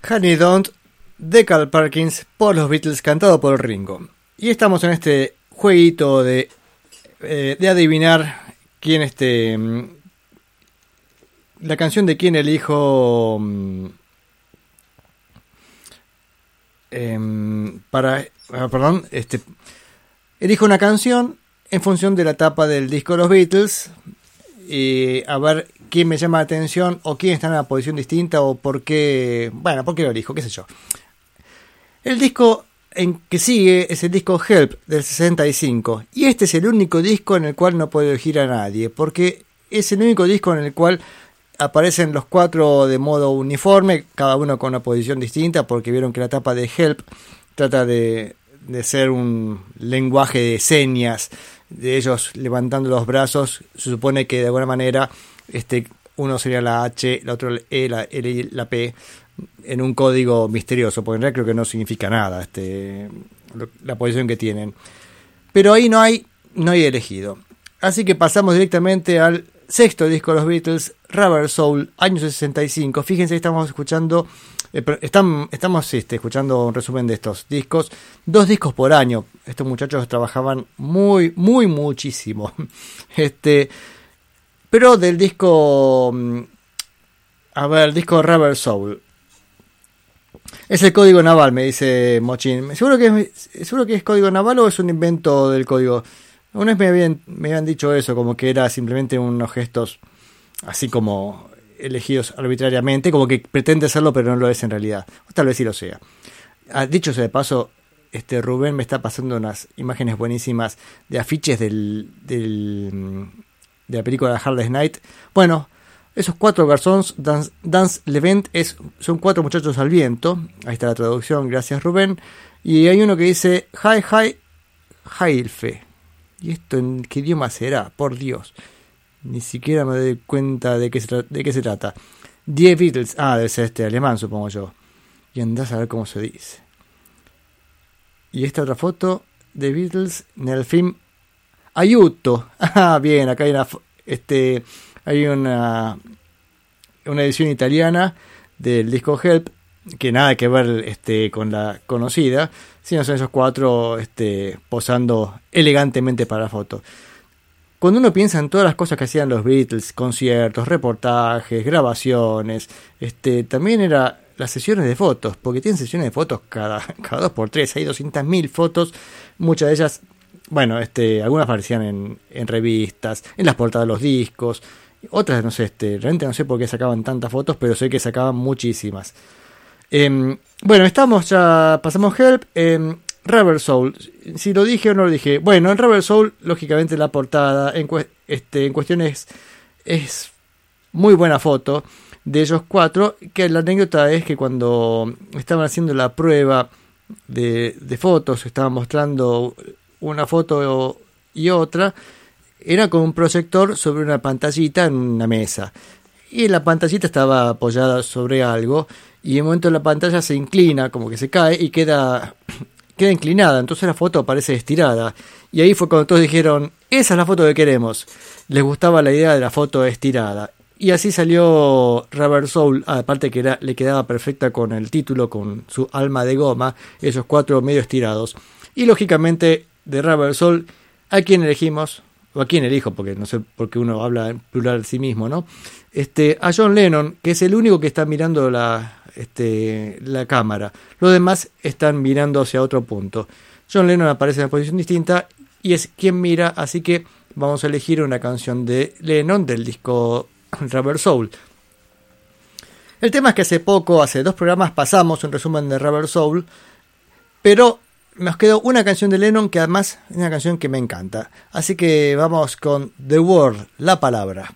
Honey Don't de Carl Perkins por los Beatles cantado por Ringo. Y estamos en este jueguito de, eh, de adivinar quién este mm, la canción de quién elijo mm, em, para ah, perdón este elijo una canción en función de la tapa del disco de los Beatles y a ver quién me llama la atención o quién está en una posición distinta o por qué, bueno, por qué lo elijo, qué sé yo. El disco en que sigue es el disco Help del 65. Y este es el único disco en el cual no puedo elegir a nadie, porque es el único disco en el cual aparecen los cuatro de modo uniforme, cada uno con una posición distinta, porque vieron que la etapa de Help trata de, de ser un lenguaje de señas, de ellos levantando los brazos, se supone que de alguna manera este, uno sería la H, el otro el E, la L y la P, en un código misterioso, porque en realidad creo que no significa nada este, la posición que tienen. Pero ahí no hay, no hay elegido. Así que pasamos directamente al sexto disco de los Beatles, Rubber Soul, año 65. Fíjense, estamos escuchando, eh, están- estamos este, escuchando un resumen de estos discos. Dos discos por año. Estos muchachos trabajaban muy, muy, muchísimo. Este, pero del disco, mm, a ver, el disco Rubber Soul. Es el código naval, me dice Mochin. ¿Seguro que, es, ¿Seguro que es código naval o es un invento del código? Una vez me habían, me habían dicho eso, como que era simplemente unos gestos así como elegidos arbitrariamente, como que pretende serlo pero no lo es en realidad. O tal vez sí lo sea. Ah, dicho sea de paso, este Rubén me está pasando unas imágenes buenísimas de afiches del, del, mm, de la película Hardest Night. Bueno, esos cuatro garçons Dance, Dance Levent es, son cuatro muchachos al viento. Ahí está la traducción, gracias Rubén. Y hay uno que dice Hi Hi Hailfe. ¿Y esto en qué idioma será? Por Dios. Ni siquiera me doy cuenta de qué se, de qué se trata. Die Beatles. Ah, debe ser este alemán, supongo yo. Y andás a ver cómo se dice. Y esta otra foto de Beatles en el film Ayuto. Ah, bien, acá hay una, este, hay una, una edición italiana del disco Help que nada que ver este, con la conocida, sino son esos cuatro este, posando elegantemente para la foto. Cuando uno piensa en todas las cosas que hacían los Beatles, conciertos, reportajes, grabaciones, este, también era las sesiones de fotos, porque tienen sesiones de fotos cada, cada dos por tres, hay 200.000 fotos, muchas de ellas, bueno, este, algunas aparecían en, revistas, en las portadas de los discos, otras no sé, este, realmente no sé por qué sacaban tantas fotos, pero sé que sacaban muchísimas. Em, bueno, estamos ya, pasamos Help. em, Rubber Soul, si lo dije o no lo dije. Bueno, en Rubber Soul, lógicamente la portada en, cue- este, en cuestión es, muy buena foto de ellos cuatro. Que la anécdota es que cuando estaban haciendo la prueba de, de fotos, estaban mostrando una foto y otra, era con un proyector sobre una pantallita en una mesa. Y la pantallita estaba apoyada sobre algo y en un momento la pantalla se inclina, como que se cae y queda, queda inclinada. Entonces la foto parece estirada. Y ahí fue cuando todos dijeron, esa es la foto que queremos. Les gustaba la idea de la foto estirada. Y así salió Rubber Soul, aparte que le quedaba perfecta con el título, con su alma de goma, esos cuatro medio estirados. Y lógicamente de Rubber Soul, ¿a quién elegimos? O a quién elijo, porque no sé por qué uno habla en plural de sí mismo, ¿no? Este, a John Lennon, que es el único que está mirando la, este, la cámara. Los demás están mirando hacia otro punto. John Lennon aparece en una posición distinta y es quien mira, así que vamos a elegir una canción de Lennon del disco Rubber Soul. El tema es que hace poco, hace dos programas, pasamos un resumen de Rubber Soul, pero nos quedó una canción de Lennon que además es una canción que me encanta. Así que vamos con The Word, la palabra.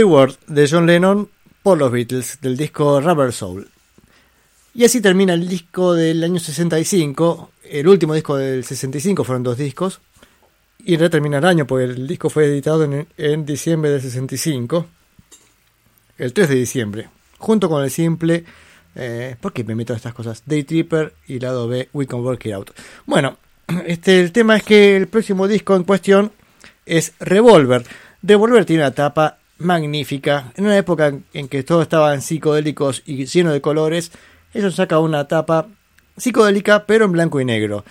The World de John Lennon por los Beatles del disco Rubber Soul. Y así termina el disco del año 65, el último disco del 65, fueron dos discos, y ya termina el año porque el disco fue editado en, en diciembre del 65, el 3 de diciembre, junto con el simple, eh, ¿por qué me meto en estas cosas? Day Tripper y lado B, We Can Work It Out. Bueno, este, el tema es que el próximo disco en cuestión es Revolver. Revolver tiene una tapa magnífica. En una época en que todos estaban psicodélicos y llenos de colores, ellos sacan una tapa psicodélica pero en blanco y negro.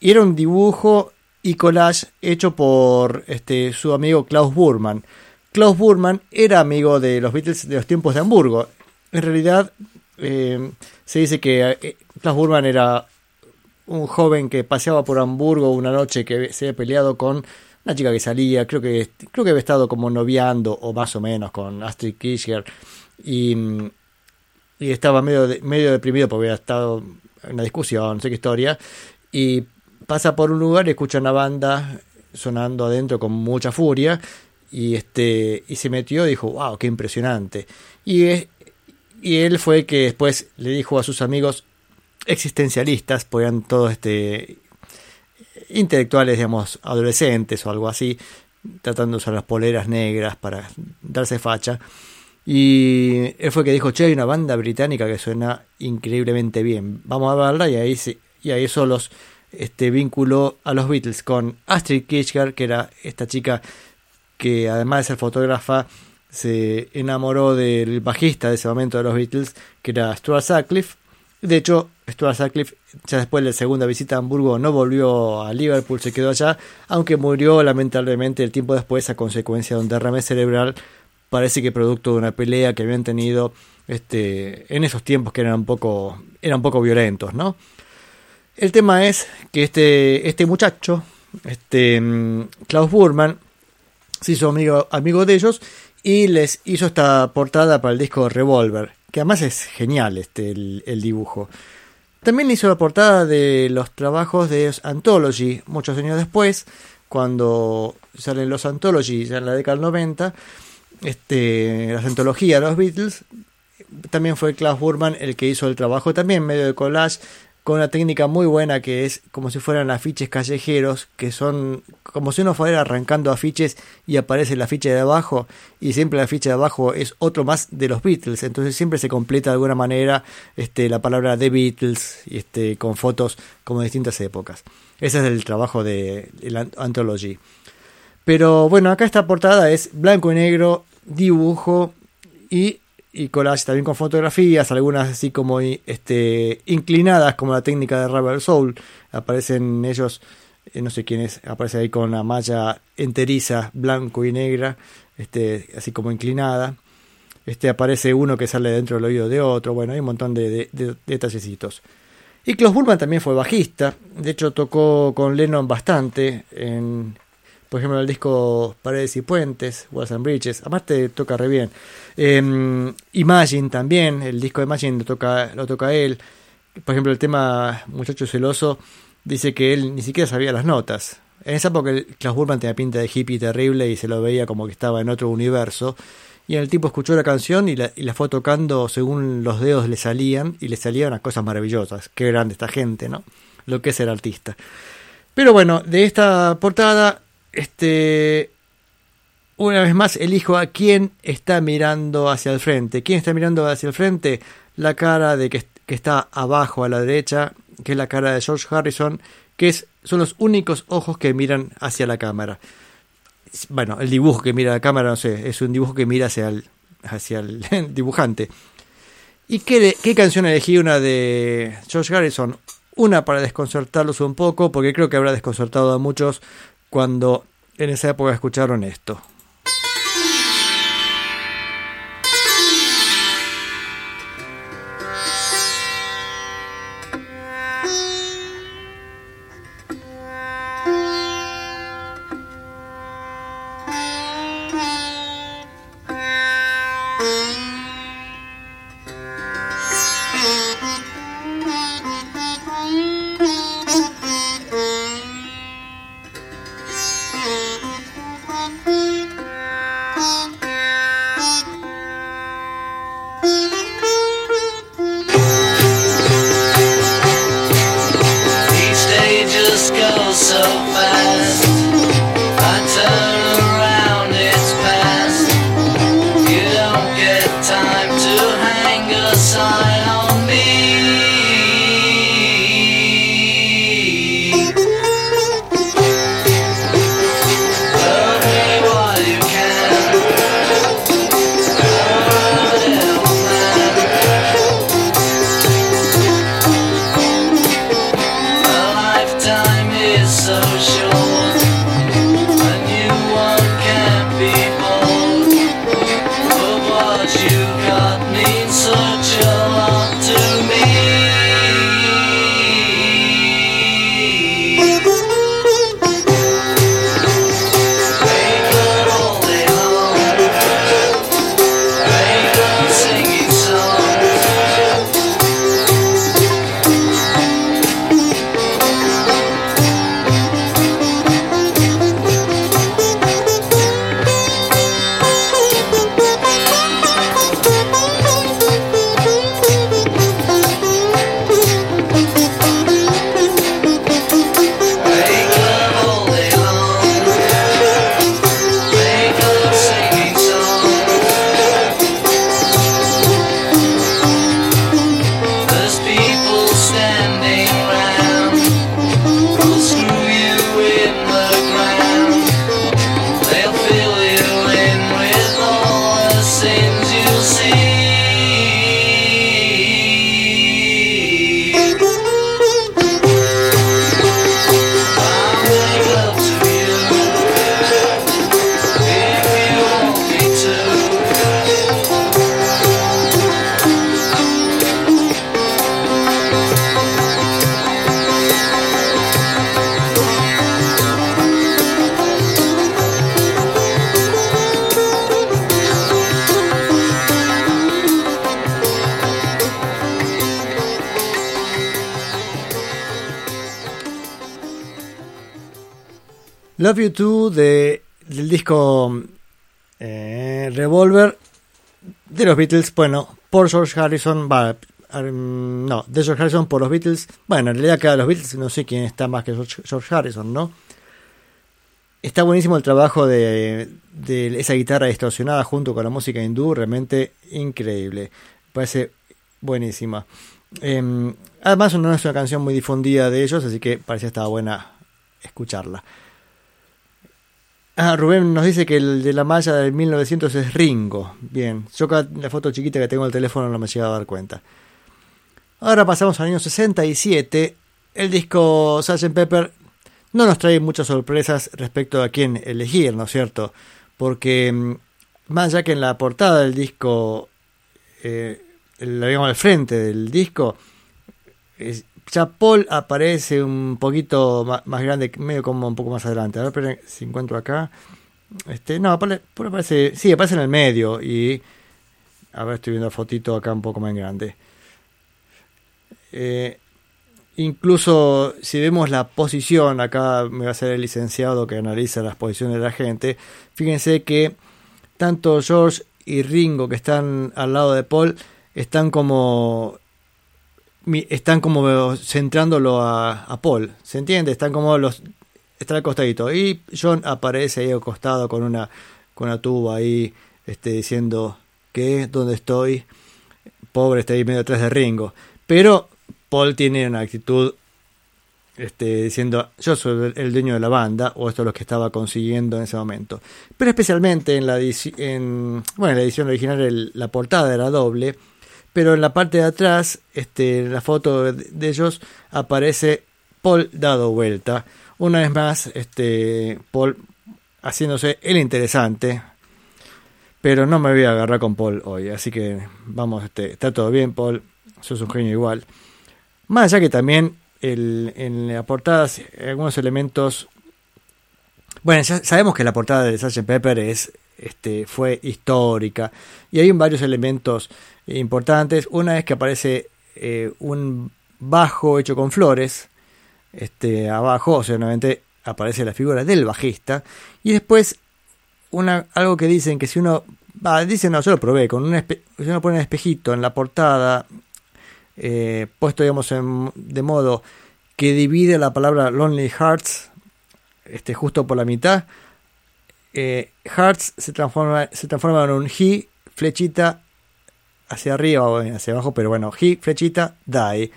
Y era un dibujo y collage hecho por este, su amigo Klaus Burman. Klaus Burman era amigo de los Beatles de los tiempos de Hamburgo. En realidad eh, se dice que eh, Klaus Burman era un joven que paseaba por Hamburgo una noche que se había peleado con una chica que salía, creo que creo que había estado como noviando o más o menos con Astrid Kirchner y, estaba medio medio deprimido porque había estado en una discusión, no sé qué historia y pasa por un lugar y escucha una banda sonando adentro con mucha furia y este y se metió y dijo, "Wow, qué impresionante." Y y él fue que después le dijo a sus amigos existencialistas, eran todos este intelectuales, digamos, adolescentes o algo así, tratando de usar las poleras negras para darse facha. Y él fue que dijo, che, hay una banda británica que suena increíblemente bien. Vamos a verla y ahí, se- y ahí solos este, vinculó a los Beatles con Astrid Kirchner, que era esta chica que además de ser fotógrafa, se enamoró del bajista de ese momento de los Beatles, que era Stuart Sutcliffe. De hecho, Stuart Sutcliffe, ya después de la segunda visita a Hamburgo, no volvió a Liverpool, se quedó allá, aunque murió lamentablemente el tiempo después a consecuencia de un derrame cerebral, parece que producto de una pelea que habían tenido este, en esos tiempos que eran un poco, eran un poco violentos, ¿no? El tema es que este, este muchacho, este mm, Klaus Burman, se hizo amigo, amigo de ellos y les hizo esta portada para el disco Revolver, que además es genial este, el, dibujo. También hizo la portada de los trabajos de Anthology, muchos años después, cuando salen los Anthology, ya en la década del 90, este, las antologías de los Beatles, también fue Klaus Burman el que hizo el trabajo también medio de collage con una técnica muy buena que es como si fueran afiches callejeros que son como si uno fuera arrancando afiches y aparece el afiche de abajo y siempre el afiche de abajo es otro más de los Beatles. Entonces siempre se completa de alguna manera este la palabra de Beatles este con fotos como de distintas épocas. Ese es el trabajo de la Anthology. Pero bueno, acá esta portada es blanco y negro, dibujo y, y collage también con fotografías, algunas así como este, inclinadas como la técnica de Rubber Soul. Aparecen ellos, eh, no sé quién es, aparece ahí con la malla enteriza, blanco y negra, este, así como inclinada. Este aparece uno que sale dentro del oído de otro. Bueno, hay un montón de, de, de detallecitos. Y Klaus Burman también fue bajista. De hecho, tocó con Lennon bastante. En, por ejemplo, el disco Paredes y Puentes, Walls and Bridges. Aparte, toca re bien. Eh, Imagine también. El disco de Imagine lo toca, lo toca él. Por ejemplo, el tema Muchacho Celoso dice que él ni siquiera sabía las notas. En esa época, el- Klaus Burman tenía pinta de hippie terrible y se lo veía como que estaba en otro universo. Y el tipo escuchó la canción y la, y la fue tocando según los dedos le salían y le salían unas cosas maravillosas. Qué grande esta gente, ¿no? Lo que es ser artista. Pero bueno, de esta portada, este, una vez más elijo a quién está mirando hacia el frente. ¿Quién está mirando hacia el frente? La cara de que, que está abajo a la derecha, que es la cara de George Harrison, que es, son los únicos ojos que miran hacia la cámara bueno, el dibujo que mira la cámara, no sé, es un dibujo que mira hacia el, hacia el dibujante. ¿Y qué, qué canción elegí? Una de George Harrison. Una para desconcertarlos un poco, porque creo que habrá desconcertado a muchos cuando en esa época escucharon esto. Love You Too de, del disco eh, Revolver de los Beatles, bueno, por George Harrison, va, no, de George Harrison por los Beatles, bueno, en realidad cada los Beatles no sé quién está más que George, George Harrison, ¿no? Está buenísimo el trabajo de, de esa guitarra distorsionada junto con la música hindú, realmente increíble, parece buenísima. Em, además no es una canción muy difundida de ellos, así que parecía estaba buena escucharla. Ah, Rubén nos dice que el de la malla del 1900 es Ringo. Bien, yo la foto chiquita que tengo en el teléfono no me llega a dar cuenta. Ahora pasamos al año 67. El disco Sgt. Pepper no nos trae muchas sorpresas respecto a quién elegir, ¿no es cierto? Porque mm, más ya que en la portada del disco, eh, el- digamos al frente del disco, es- ya Paul aparece un poquito más, grande, medio como un poco más adelante. A ver esperen si encuentro acá. Este, no, Paul, Paul aparece, sí, aparece en el medio y a ver, estoy viendo la fotito acá un poco más grande. Eh, incluso si vemos la posición, acá me va a ser el licenciado que analiza las posiciones de la gente. Fíjense que tanto George y Ringo que están al lado de Paul están como están como centrándolo a, Paul, ¿se entiende? Están como los está al y John aparece ahí al costado con una con una tuba ahí este diciendo que dónde estoy. Pobre está ahí medio atrás de Ringo, pero Paul tiene una actitud este, diciendo yo soy el, dueño de la banda o esto es lo que estaba consiguiendo en ese momento pero especialmente en la en, bueno en la edición original el- la portada era doble pero en la parte de atrás este en la foto de, ellos aparece Paul dado vuelta una vez más este Paul haciéndose el interesante pero no me voy a agarrar con Paul hoy así que vamos este está todo bien Paul sos un genio igual más allá que también el, en la portada algunos elementos. Bueno, ya sabemos que la portada de Sgt. Pepper es, este, fue histórica y hay varios elementos importantes. Una es que aparece eh, un bajo hecho con flores. Este, abajo, o sea, aparece la figura del bajista. Y después una, algo que dicen que si uno. Va, dicen, no, yo lo probé. Con un si uno pone un espejito en la portada eh, puesto digamos en- de modo que divide la palabra Lonely Hearts este, justo por la mitad, eh, Hearts se transforma, se transforma en un He, flechita hacia arriba o hacia abajo, pero bueno, He, flechita, die.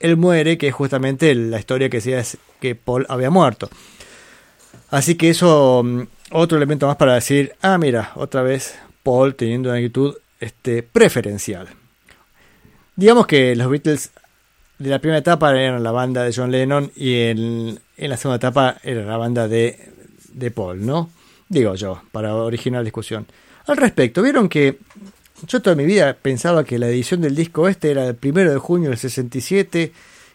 Él muere, que es justamente la historia que decía que Paul había muerto. Así que eso, mm, otro elemento más para decir, ah, mira, otra vez Paul teniendo una actitud este, preferencial. Digamos que los Beatles de la primera etapa eran la banda de John Lennon y en, en la segunda etapa era la banda de, de Paul, ¿no? Digo yo, para originar la discusión. Al respecto, vieron que yo toda mi vida pensaba que la edición del disco este era el primero de junio del 67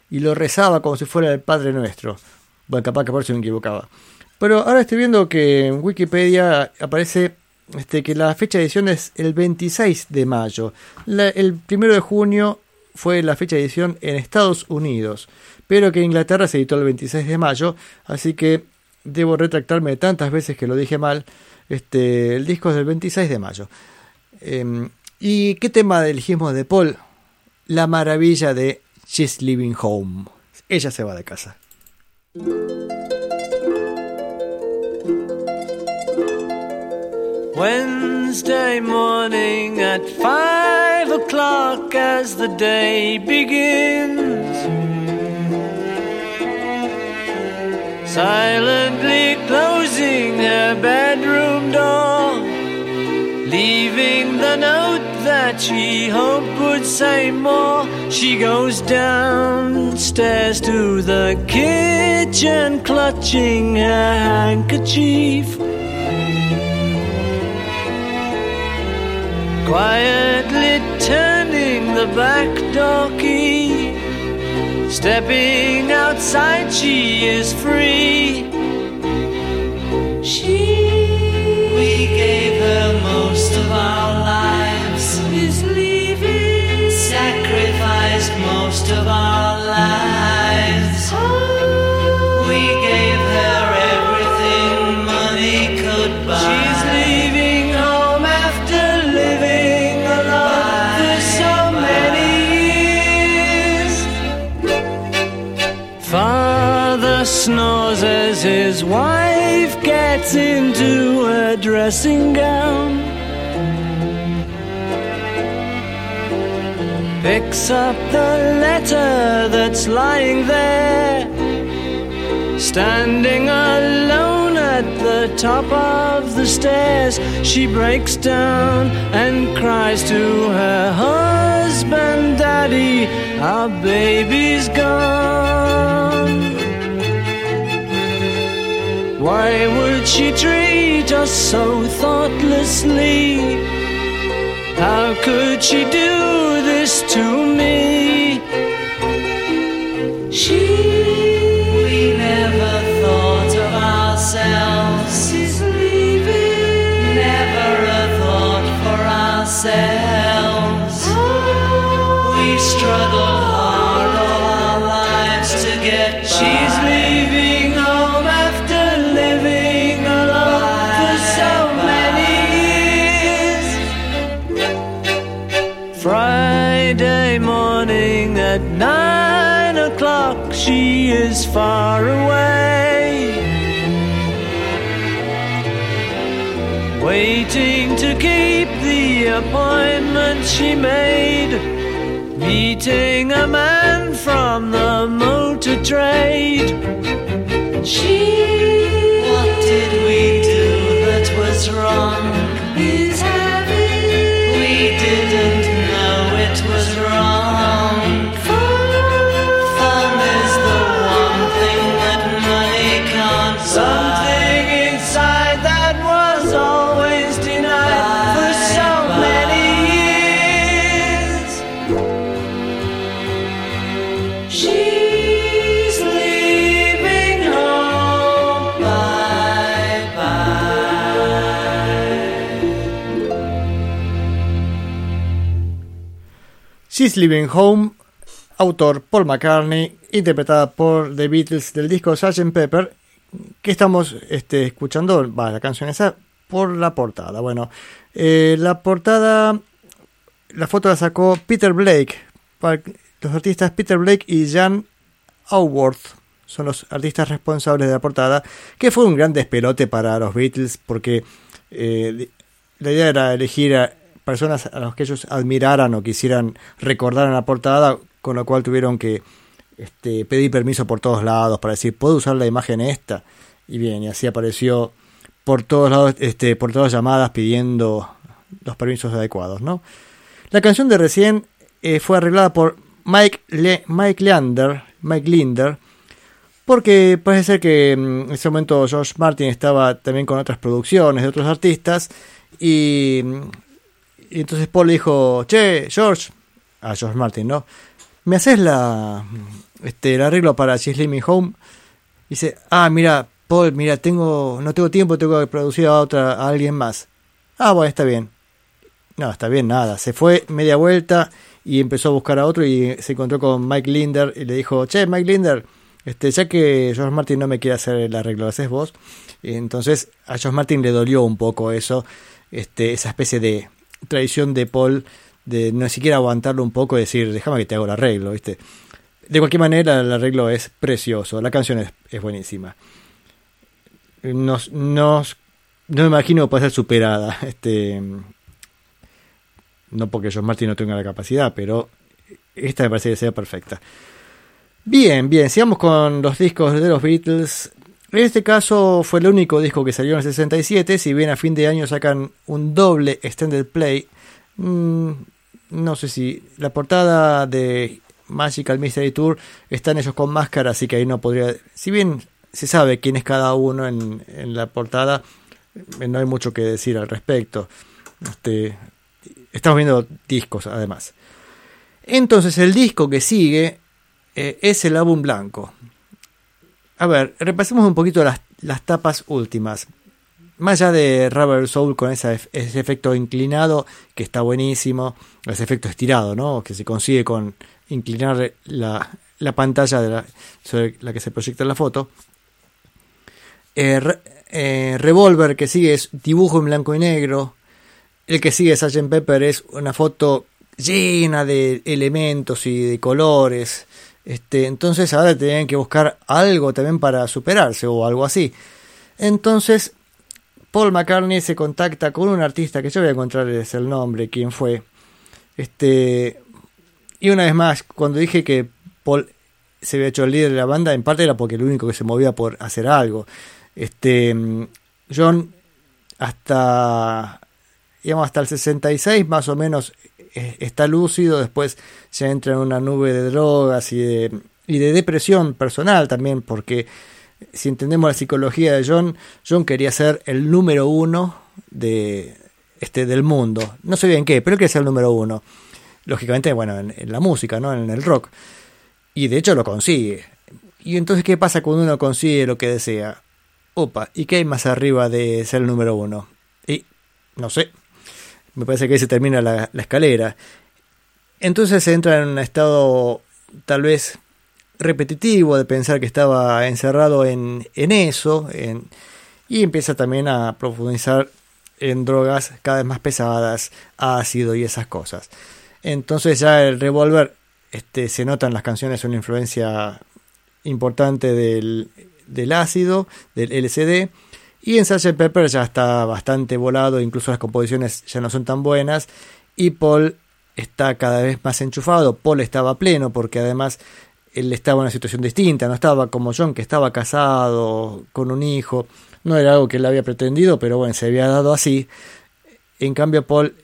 y lo rezaba como si fuera el Padre Nuestro. Bueno, capaz que por eso me equivocaba. Pero ahora estoy viendo que en Wikipedia aparece este, que la fecha de edición es el 26 de mayo. El primero de junio fue la fecha de edición en Estados Unidos, pero que en Inglaterra se editó el 26 de mayo, así que debo retractarme tantas veces que lo dije mal. Este, el disco es del 26 de mayo. Em, ¿Y qué tema elegimos de Paul? La maravilla de She's Living Home. Ella se va de casa. Wednesday morning at five o'clock as the day begins. Silently closing her bedroom door, leaving the note that she hoped would say more. She goes downstairs to the kitchen, clutching her handkerchief. quietly turning the back door key. Stepping outside, she is free. She we gave her most of our most of our lives. We gave her everything money could buy. She's leaving home after living alone for so many years. Father snores as his wife gets into her dressing gown. Picks up the letter that's lying there. Standing alone at the top of the stairs, she breaks down and cries to her husband, Daddy, our baby's gone. Why would she treat us so thoughtlessly? How could she do to me? Is far away. Waiting to keep the appointment she made. Meeting a man from the motor trade. She. What did we do that was wrong? She's Living Home, autor Paul McCartney, interpretada por The Beatles del disco Sgt. Pepper, que estamos este, escuchando, va, la canción esa, por la portada. Bueno, eh, la portada, la foto la sacó Peter Blake, los artistas Peter Blake y Jan Auworth, son los artistas responsables de la portada, que fue un gran despelote para los Beatles porque eh, la idea era elegir a personas a las que ellos admiraran o quisieran recordar en la portada, con lo cual tuvieron que este, pedir permiso por todos lados para decir, ¿puedo usar la imagen esta? Y bien, y así apareció por todos lados, este, por todas llamadas pidiendo los permisos adecuados, ¿no? La canción de recién eh, fue arreglada por Mike, Le- Mike Leander, Mike Linder, porque parece ser que mm, en ese momento George Martin estaba también con otras producciones de otros artistas y, mm, y entonces Paul le dijo, che, George, a George Martin, ¿no? ¿Me haces la, este, el arreglo para She's Leaving Home? Dice, ah, mira, Paul, mira, tengo, no tengo tiempo, tengo que producir a otra, a alguien más. Ah, bueno, está bien. No, está bien, nada. Se fue media vuelta y empezó a buscar a otro y se encontró con Mike Linder y le dijo, che, Mike Linder, este, ya que George Martin no me quiere hacer el arreglo, ¿lo haces vos? Entonces a George Martin le dolió un poco eso, este, esa especie de traición de Paul, de no siquiera aguantarlo un poco y decir, déjame que te hago el arreglo, ¿viste? De cualquier manera, el arreglo es precioso, la canción es, es buenísima. Nos, nos, no me imagino que puede ser superada, este, no porque George Martin no tenga la capacidad, pero esta me parece que sea perfecta. Bien, bien, sigamos con los discos de los Beatles. En este caso fue el único disco que salió en el 67, si bien a fin de año sacan un doble extended play. mm, no sé si la portada de Magical Mystery Tour están ellos con máscara, así que ahí no podría... Si bien se sabe quién es cada uno en, la portada, eh, no hay mucho que decir al respecto. Este, estamos viendo discos además. Entonces el disco que sigue eh, es el álbum blanco. A ver, repasemos un poquito las, las tapas últimas. Más allá de Rubber Soul con ese efecto inclinado, que está buenísimo, ese efecto estirado, ¿no? Que se consigue con inclinar la, la pantalla de la, sobre la que se proyecta la foto. Eh, eh, Revolver, que sigue, es dibujo en blanco y negro. El que sigue, Sgt. Pepper, es una foto llena de elementos y de colores. Este, entonces ahora tenían que buscar algo también para superarse o algo así. Entonces Paul McCartney se contacta con un artista que yo voy a encontrarles el nombre, quién fue. Este, y una vez más, cuando dije que Paul se había hecho el líder de la banda, en parte era porque el único que se movía por hacer algo. Este, John hasta digamos hasta el 66 más o menos está lúcido, después se entra en una nube de drogas y de, y de depresión personal también, porque si entendemos la psicología de John, John quería ser el número uno de, este, del mundo. No sé bien qué, pero él quería ser el número uno. Lógicamente, bueno, en, en la música, ¿no? En el rock. Y de hecho lo consigue. Y entonces, ¿qué pasa cuando uno consigue lo que desea? Opa, ¿y qué hay más arriba de ser el número uno? Y no sé. Me parece que ahí se termina la, escalera. Entonces se entra en un estado tal vez repetitivo de pensar que estaba encerrado en, en eso y empieza también a profundizar en drogas cada vez más pesadas, ácido y esas cosas. Entonces ya el revólver este, se nota en las canciones una influencia importante del, del ácido, del LCD. Y en Sgt. Pepper ya está bastante volado, incluso las composiciones ya no son tan buenas. Y Paul está cada vez más enchufado. Paul estaba pleno porque además él estaba en una situación distinta, no estaba como John, que estaba casado, con un hijo. No era algo que él había pretendido, pero bueno, se había dado así. En cambio, Paul,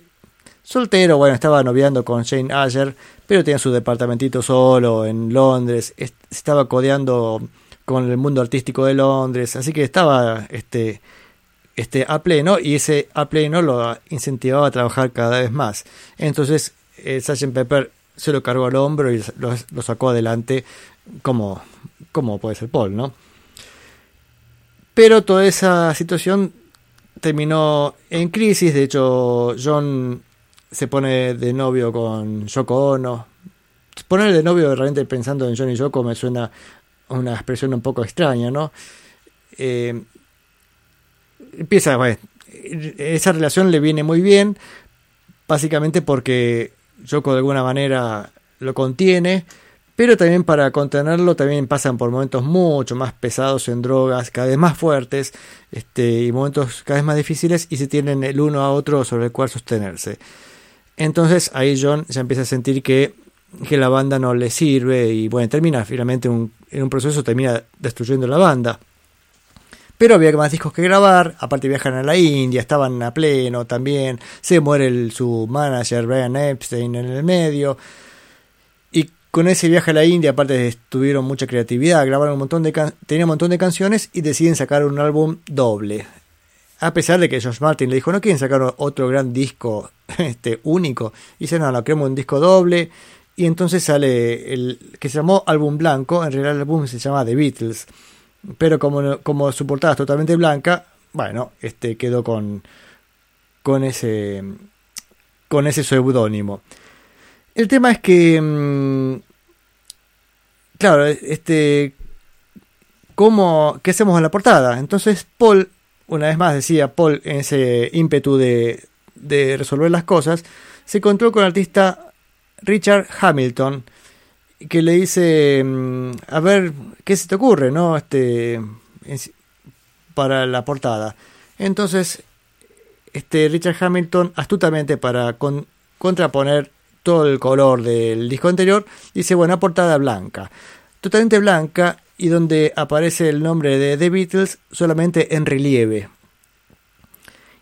soltero, bueno, estaba noviando con Jane Ayer, pero tenía su departamentito solo en Londres. est- Estaba codeando con el mundo artístico de Londres, así que estaba este, este a pleno y ese a pleno lo incentivaba a trabajar cada vez más. Entonces, Sgt. Pepper se lo cargó al hombro y lo, lo sacó adelante como, como puede ser Paul, ¿no? Pero toda esa situación terminó en crisis, de hecho John se pone de novio con Yoko Ono. Poner de novio realmente pensando en John y Yoko me suena una expresión un poco extraña, ¿no? Eh, empieza, esa relación le viene muy bien, básicamente porque Yoko de alguna manera lo contiene, Pero también para contenerlo también pasan por momentos mucho más pesados en drogas, cada vez más fuertes, este, y momentos cada vez más difíciles y se tienen el uno a otro sobre el cual sostenerse. Entonces ahí John ya empieza a sentir que, que la banda no le sirve y bueno, termina finalmente en un proceso, termina destruyendo la banda. Pero había más discos que grabar, aparte viajan a la India, estaban a pleno también, se muere su manager Brian Epstein en el medio. Y con ese viaje a la India, aparte tuvieron mucha creatividad, grabaron un montón de tenían un montón de canciones y deciden sacar un álbum doble. A pesar de que George Martin le dijo, no quieren sacar otro gran disco este, único. Y dice, no, no, queremos un disco doble. Y entonces sale el que se llamó Álbum Blanco, en realidad el álbum se llama The Beatles. Pero como, como su portada es totalmente blanca, bueno, este quedó con, con ese con ese seudónimo. El tema es que mm, claro, este cómo qué hacemos en la portada. Entonces Paul una vez más decía Paul en ese ímpetu de, de resolver las cosas, se encontró con el artista Richard Hamilton que le dice mm, a ver qué se te ocurre, ¿no? Este para la portada. Entonces este Richard Hamilton astutamente para con- contraponer todo el color del disco anterior dice bueno portada blanca totalmente blanca y donde aparece el nombre de The Beatles solamente en relieve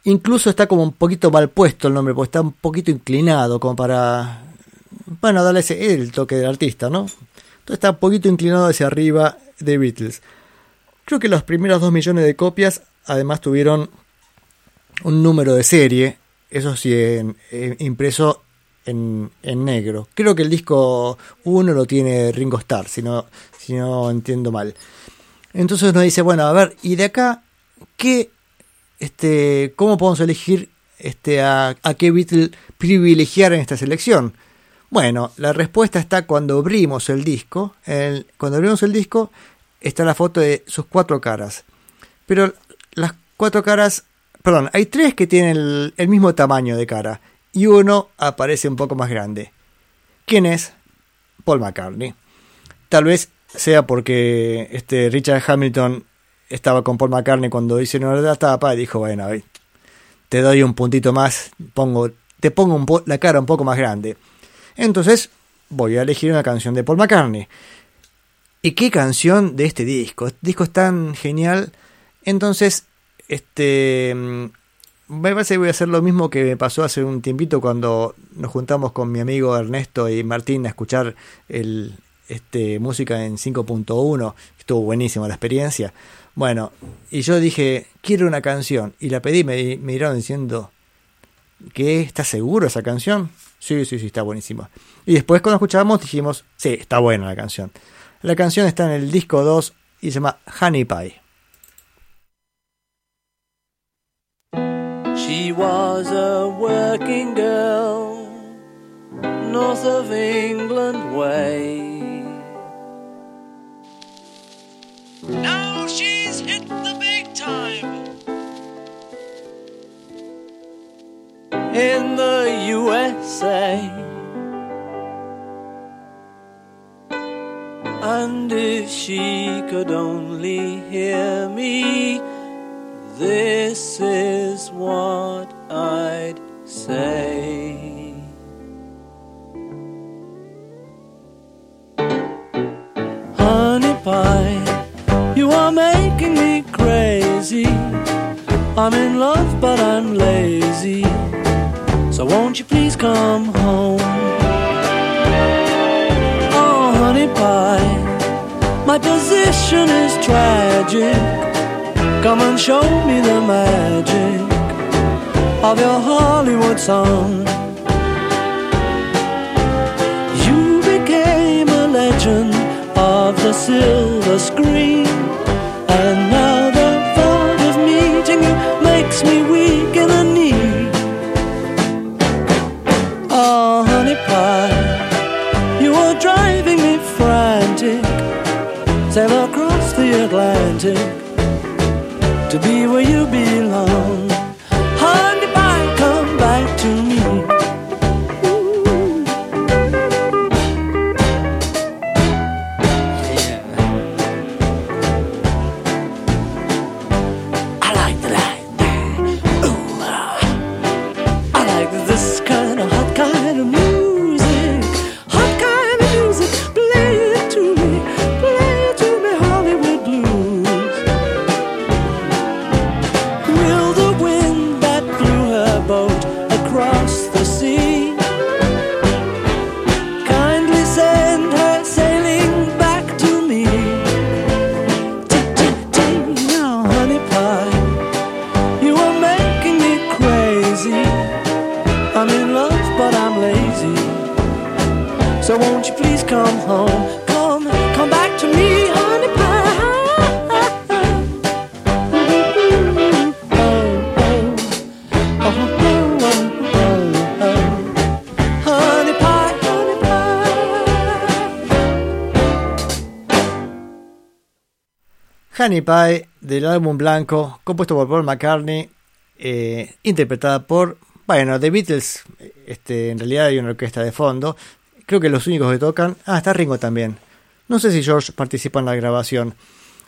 incluso está como un poquito mal puesto el nombre porque está un poquito inclinado como para bueno darle ese el toque del artista no entonces está un poquito inclinado hacia arriba The Beatles creo que los primeros dos millones de copias además tuvieron un número de serie, eso sí, impreso en, en negro. Creo que el disco 1 lo tiene Ringo Starr, si no, si no entiendo mal. Entonces nos dice, bueno, a ver, y de acá, ¿qué, este, ¿cómo podemos elegir este, a, a qué Beatle privilegiar en esta selección? Bueno, la respuesta está cuando abrimos el disco. Cuando abrimos el disco está la foto de sus cuatro caras. Pero las cuatro caras, perdón, hay tres que tienen el, el mismo tamaño de cara y uno aparece un poco más grande. ¿Quién es? Paul McCartney. Tal vez sea porque este Richard Hamilton estaba con Paul McCartney cuando hizo la tapa y dijo, bueno, te doy un puntito más, pongo, te pongo un po- la cara un poco más grande. Entonces voy a elegir una canción de Paul McCartney. ¿Y qué canción de este disco? Este disco es tan genial. Entonces, este. mm, Me parece que voy a hacer lo mismo que me pasó hace un tiempito cuando nos juntamos con mi amigo Ernesto y Martín a escuchar el, este, música en 5.1. Estuvo buenísima la experiencia. Bueno, y yo dije, quiero una canción. Y la pedí, me, me miraron diciendo, ¿qué? ¿Estás seguro esa canción? Sí, sí, sí, está buenísima. Y después cuando escuchamos dijimos, sí, está buena la canción. La canción está en el disco 2 y se llama Honey Pie. She was a working girl, north of England way. Now she's hit the big time. In the USA. And if she could only hear me, this is what I'd say. Honey pie, you are making me crazy. I'm in love, but I'm lazy. So won't you please come home? Oh, honey pie, my position is tragic. Come and show me the magic of your Hollywood song. You became a legend of the silver screen, Honey Pie del álbum blanco, compuesto por Paul McCartney, eh, interpretada por, bueno, The Beatles, este, en realidad hay una orquesta de fondo, creo que los únicos que tocan, ah, está Ringo también, no sé si George participa en la grabación.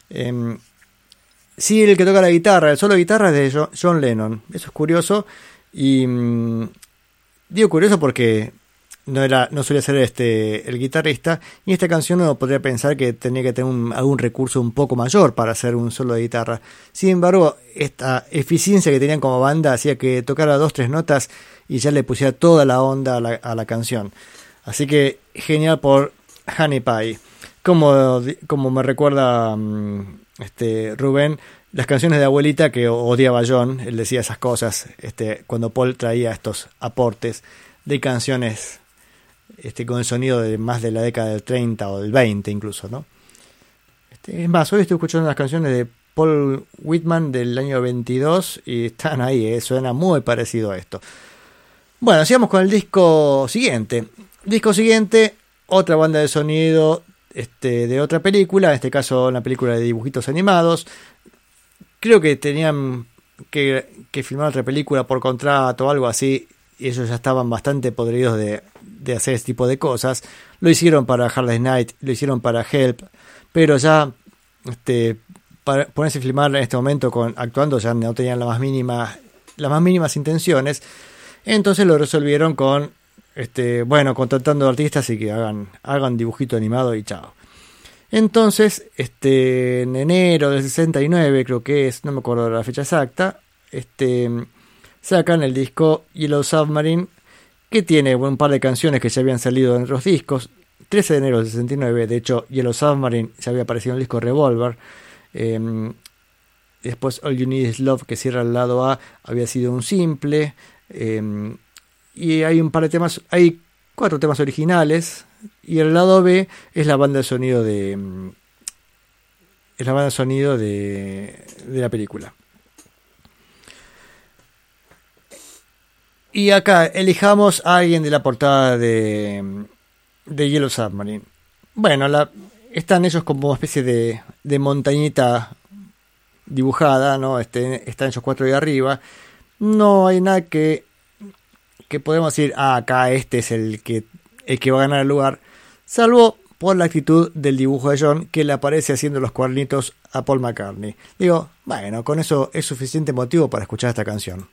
Em, sí, el que toca la guitarra, el solo guitarra es de Jo- John Lennon, eso es curioso, y mm, digo curioso porque no era no solía ser este el guitarrista y esta canción uno podría pensar que tenía que tener un- algún recurso un poco mayor para hacer un solo de guitarra. Sin embargo esta eficiencia que tenían como banda hacía que tocara dos tres notas y ya le pusiera toda la onda a la, a la canción. Así que genial por Honey Pie. Como, como me recuerda mm, este Rubén las canciones de abuelita que odiaba John, él decía esas cosas este, cuando Paul traía estos aportes de canciones este, con el sonido de más de la década del 30 o del 20 incluso, ¿no? Este, es más, hoy estoy escuchando las canciones de Paul Whitman del año 22 y están ahí, eh, suena muy parecido a esto. Bueno, sigamos con el disco siguiente. Disco siguiente, otra banda de sonido este, de otra película, en este caso una película de dibujitos animados. Creo que tenían que, que filmar otra película por contrato o algo así, y ellos ya estaban bastante podridos de, de hacer este tipo de cosas. Lo hicieron para Hard Night, lo hicieron para Help, pero ya este, para ponerse a filmar en este momento con actuando ya no tenían la más mínima, las más mínimas intenciones. Entonces lo resolvieron con este, bueno, contratando artistas y que hagan, hagan dibujito animado y chao. Entonces, este, en enero del 69, creo que es, no me acuerdo la fecha exacta, este, sacan el disco Yellow Submarine, que tiene un par de canciones que ya habían salido en otros discos. 13 de enero del 69, de hecho, Yellow Submarine ya había aparecido en el disco Revolver. Eh, después All You Need Is Love, que cierra el lado A, había sido un simple. eh, y hay un par de temas, hay cuatro temas originales. Y el lado B es la banda de sonido de. Es la banda de sonido de la película. Y acá elijamos a alguien de la portada de, de Yellow Submarine. Bueno, la, están ellos como una especie de, de montañita dibujada, ¿no? Este, están ellos cuatro de arriba. No hay nada que, que podemos decir, ah, acá este es el que, el que va a ganar el lugar. Salvo por la actitud del dibujo de John que le aparece haciendo los cuernitos a Paul McCartney. Digo, bueno, con eso es suficiente motivo para escuchar esta canción.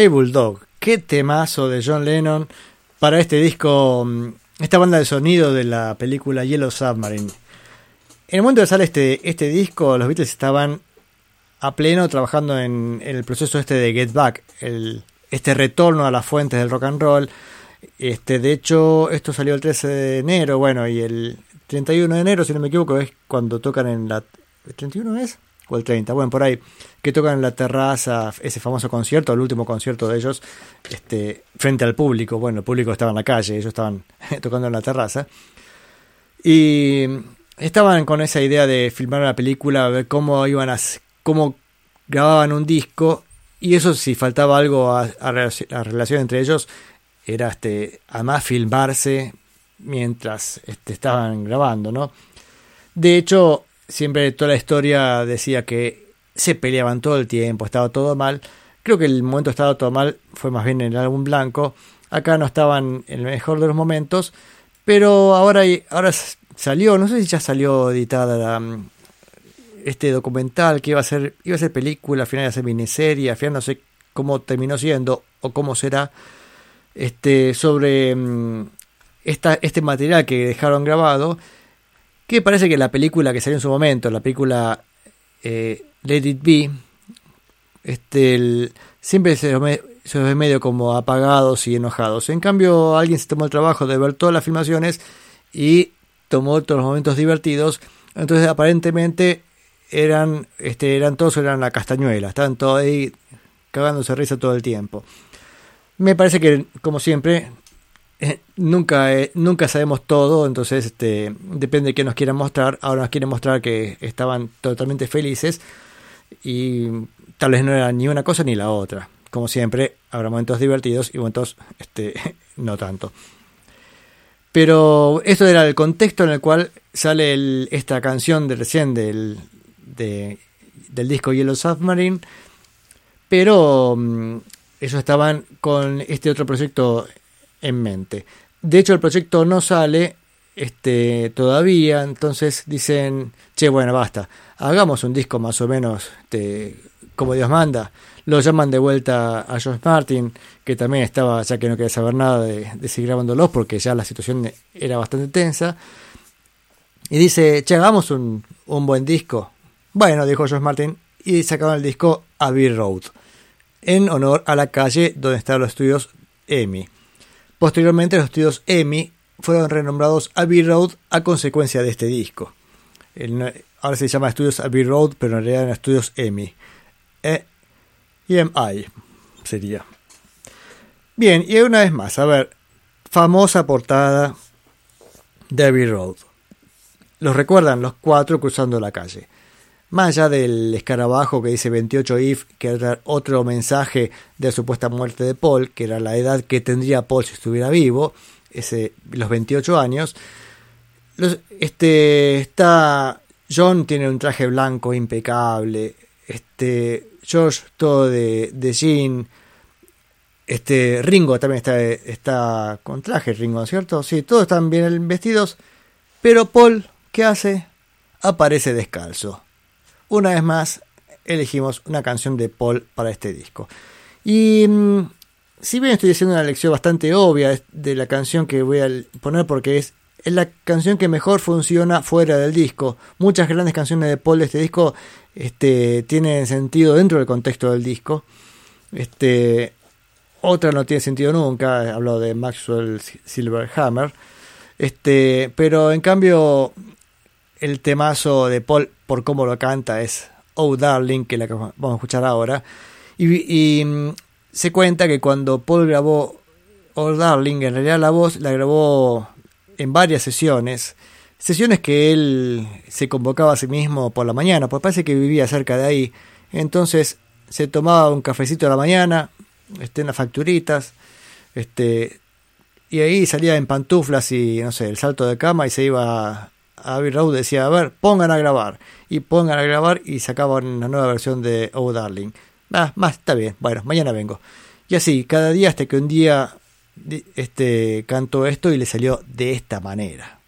Hey Bulldog, qué temazo de John Lennon para este disco, mm, esta banda de sonido de la película Yellow Submarine. En el momento que sale este, este disco, los Beatles estaban a pleno trabajando en, el proceso este de Get Back, este retorno a las fuentes del rock and roll. Este, de hecho, esto salió el 13 de enero, bueno, y el 31 de enero, si no me equivoco, es cuando tocan en la... ¿El 31 es? O el 30, bueno, por ahí, que tocan en la terraza, ese famoso concierto, el último concierto de ellos, este, frente al público. Bueno, el público estaba en la calle, ellos estaban tocando en la terraza. Y estaban con esa idea de filmar una película, ver cómo iban a, cómo grababan un disco, y eso si faltaba algo a, a la relación entre ellos, era este, además filmarse mientras este, estaban grabando, ¿no? De hecho, siempre toda la historia decía que se peleaban todo el tiempo, estaba todo mal. Creo que el momento estaba todo mal fue más bien en el álbum blanco. Acá no estaban en el mejor de los momentos, pero ahora, ahora salió, no sé si ya salió editada la, este documental que iba a ser, iba a ser película, al final iba a ser miniserie, al final no sé cómo terminó siendo o cómo será, este, sobre mm, esta, este material que dejaron grabado, que parece que la película que salió en su momento, la película eh, Let It Be, este, siempre se los, ve, se los ve medio como apagados y enojados. En cambio, alguien se tomó el trabajo de ver todas las filmaciones y tomó todos los momentos divertidos. Entonces, aparentemente, eran, este, eran todos eran la castañuela, estaban todos ahí cagándose risa todo el tiempo. Me parece que, como siempre, eh, nunca, eh, nunca sabemos todo, entonces este, depende de qué nos quieran mostrar. Ahora nos quieren mostrar que estaban totalmente felices y tal vez no era ni una cosa ni la otra. Como siempre, habrá momentos divertidos y momentos este, no tanto. Pero esto era el contexto en el cual sale esta canción de recién del, de, del disco Yellow Submarine, pero um, ellos estaban con este otro proyecto en mente. De hecho, el proyecto no sale este, todavía, entonces dicen, che, bueno, basta, hagamos un disco más o menos este, como Dios manda. Lo llaman de vuelta a George Martin, que también estaba, ya que no quería saber nada de, de seguir grabándolos, porque ya la situación era bastante tensa. Y dice, che, hagamos un, buen disco. Bueno, dijo George Martin, y sacaron el disco Abbey Road, en honor a la calle donde están los estudios EMI. Posteriormente, los estudios EMI fueron renombrados Abbey Road a consecuencia de este disco. El, ahora se llama Estudios Abbey Road, pero en realidad eran estudios EMI. E EMI sería. Bien, y una vez más, a ver, famosa portada de Abbey Road. Los recuerdan los cuatro cruzando la calle. Más allá del escarabajo que dice 28 if, que era otro mensaje de la supuesta muerte de Paul, que era la edad que tendría Paul si estuviera vivo, ese, los 28 años. Este, está, John tiene un traje blanco impecable, este, George todo de, de jean, este, Ringo también está, está con traje, Ringo, ¿cierto? Sí, todos están bien vestidos, pero Paul, ¿qué hace? Aparece descalzo una vez más elegimos una canción de Paul para este disco. Y mmm, si bien estoy haciendo una lección bastante obvia de la canción que voy a poner porque es, es la canción que mejor funciona fuera del disco. Muchas grandes canciones de Paul de este disco este, tienen sentido dentro del contexto del disco. Este, otra no tiene sentido nunca, hablo de Maxwell Silverhammer. Este, pero en cambio el temazo de Paul por cómo lo canta es Oh Darling, que la que vamos a escuchar ahora. Y, mm, se cuenta que cuando Paul grabó Oh Darling, en realidad la voz la grabó en varias sesiones. Sesiones que él se convocaba a sí mismo por la mañana, pues parece que vivía cerca de ahí. Entonces se tomaba un cafecito a la mañana, este, unas facturitas, este, y ahí salía en pantuflas y, no sé, el salto de cama y se iba Abbey Road decía, a ver, pongan a grabar. Y pongan a grabar y sacaban una nueva versión de Oh Darling. Ah, más, está bien, bueno, mañana vengo. Y así, cada día hasta que un día este, cantó esto y le salió de esta manera.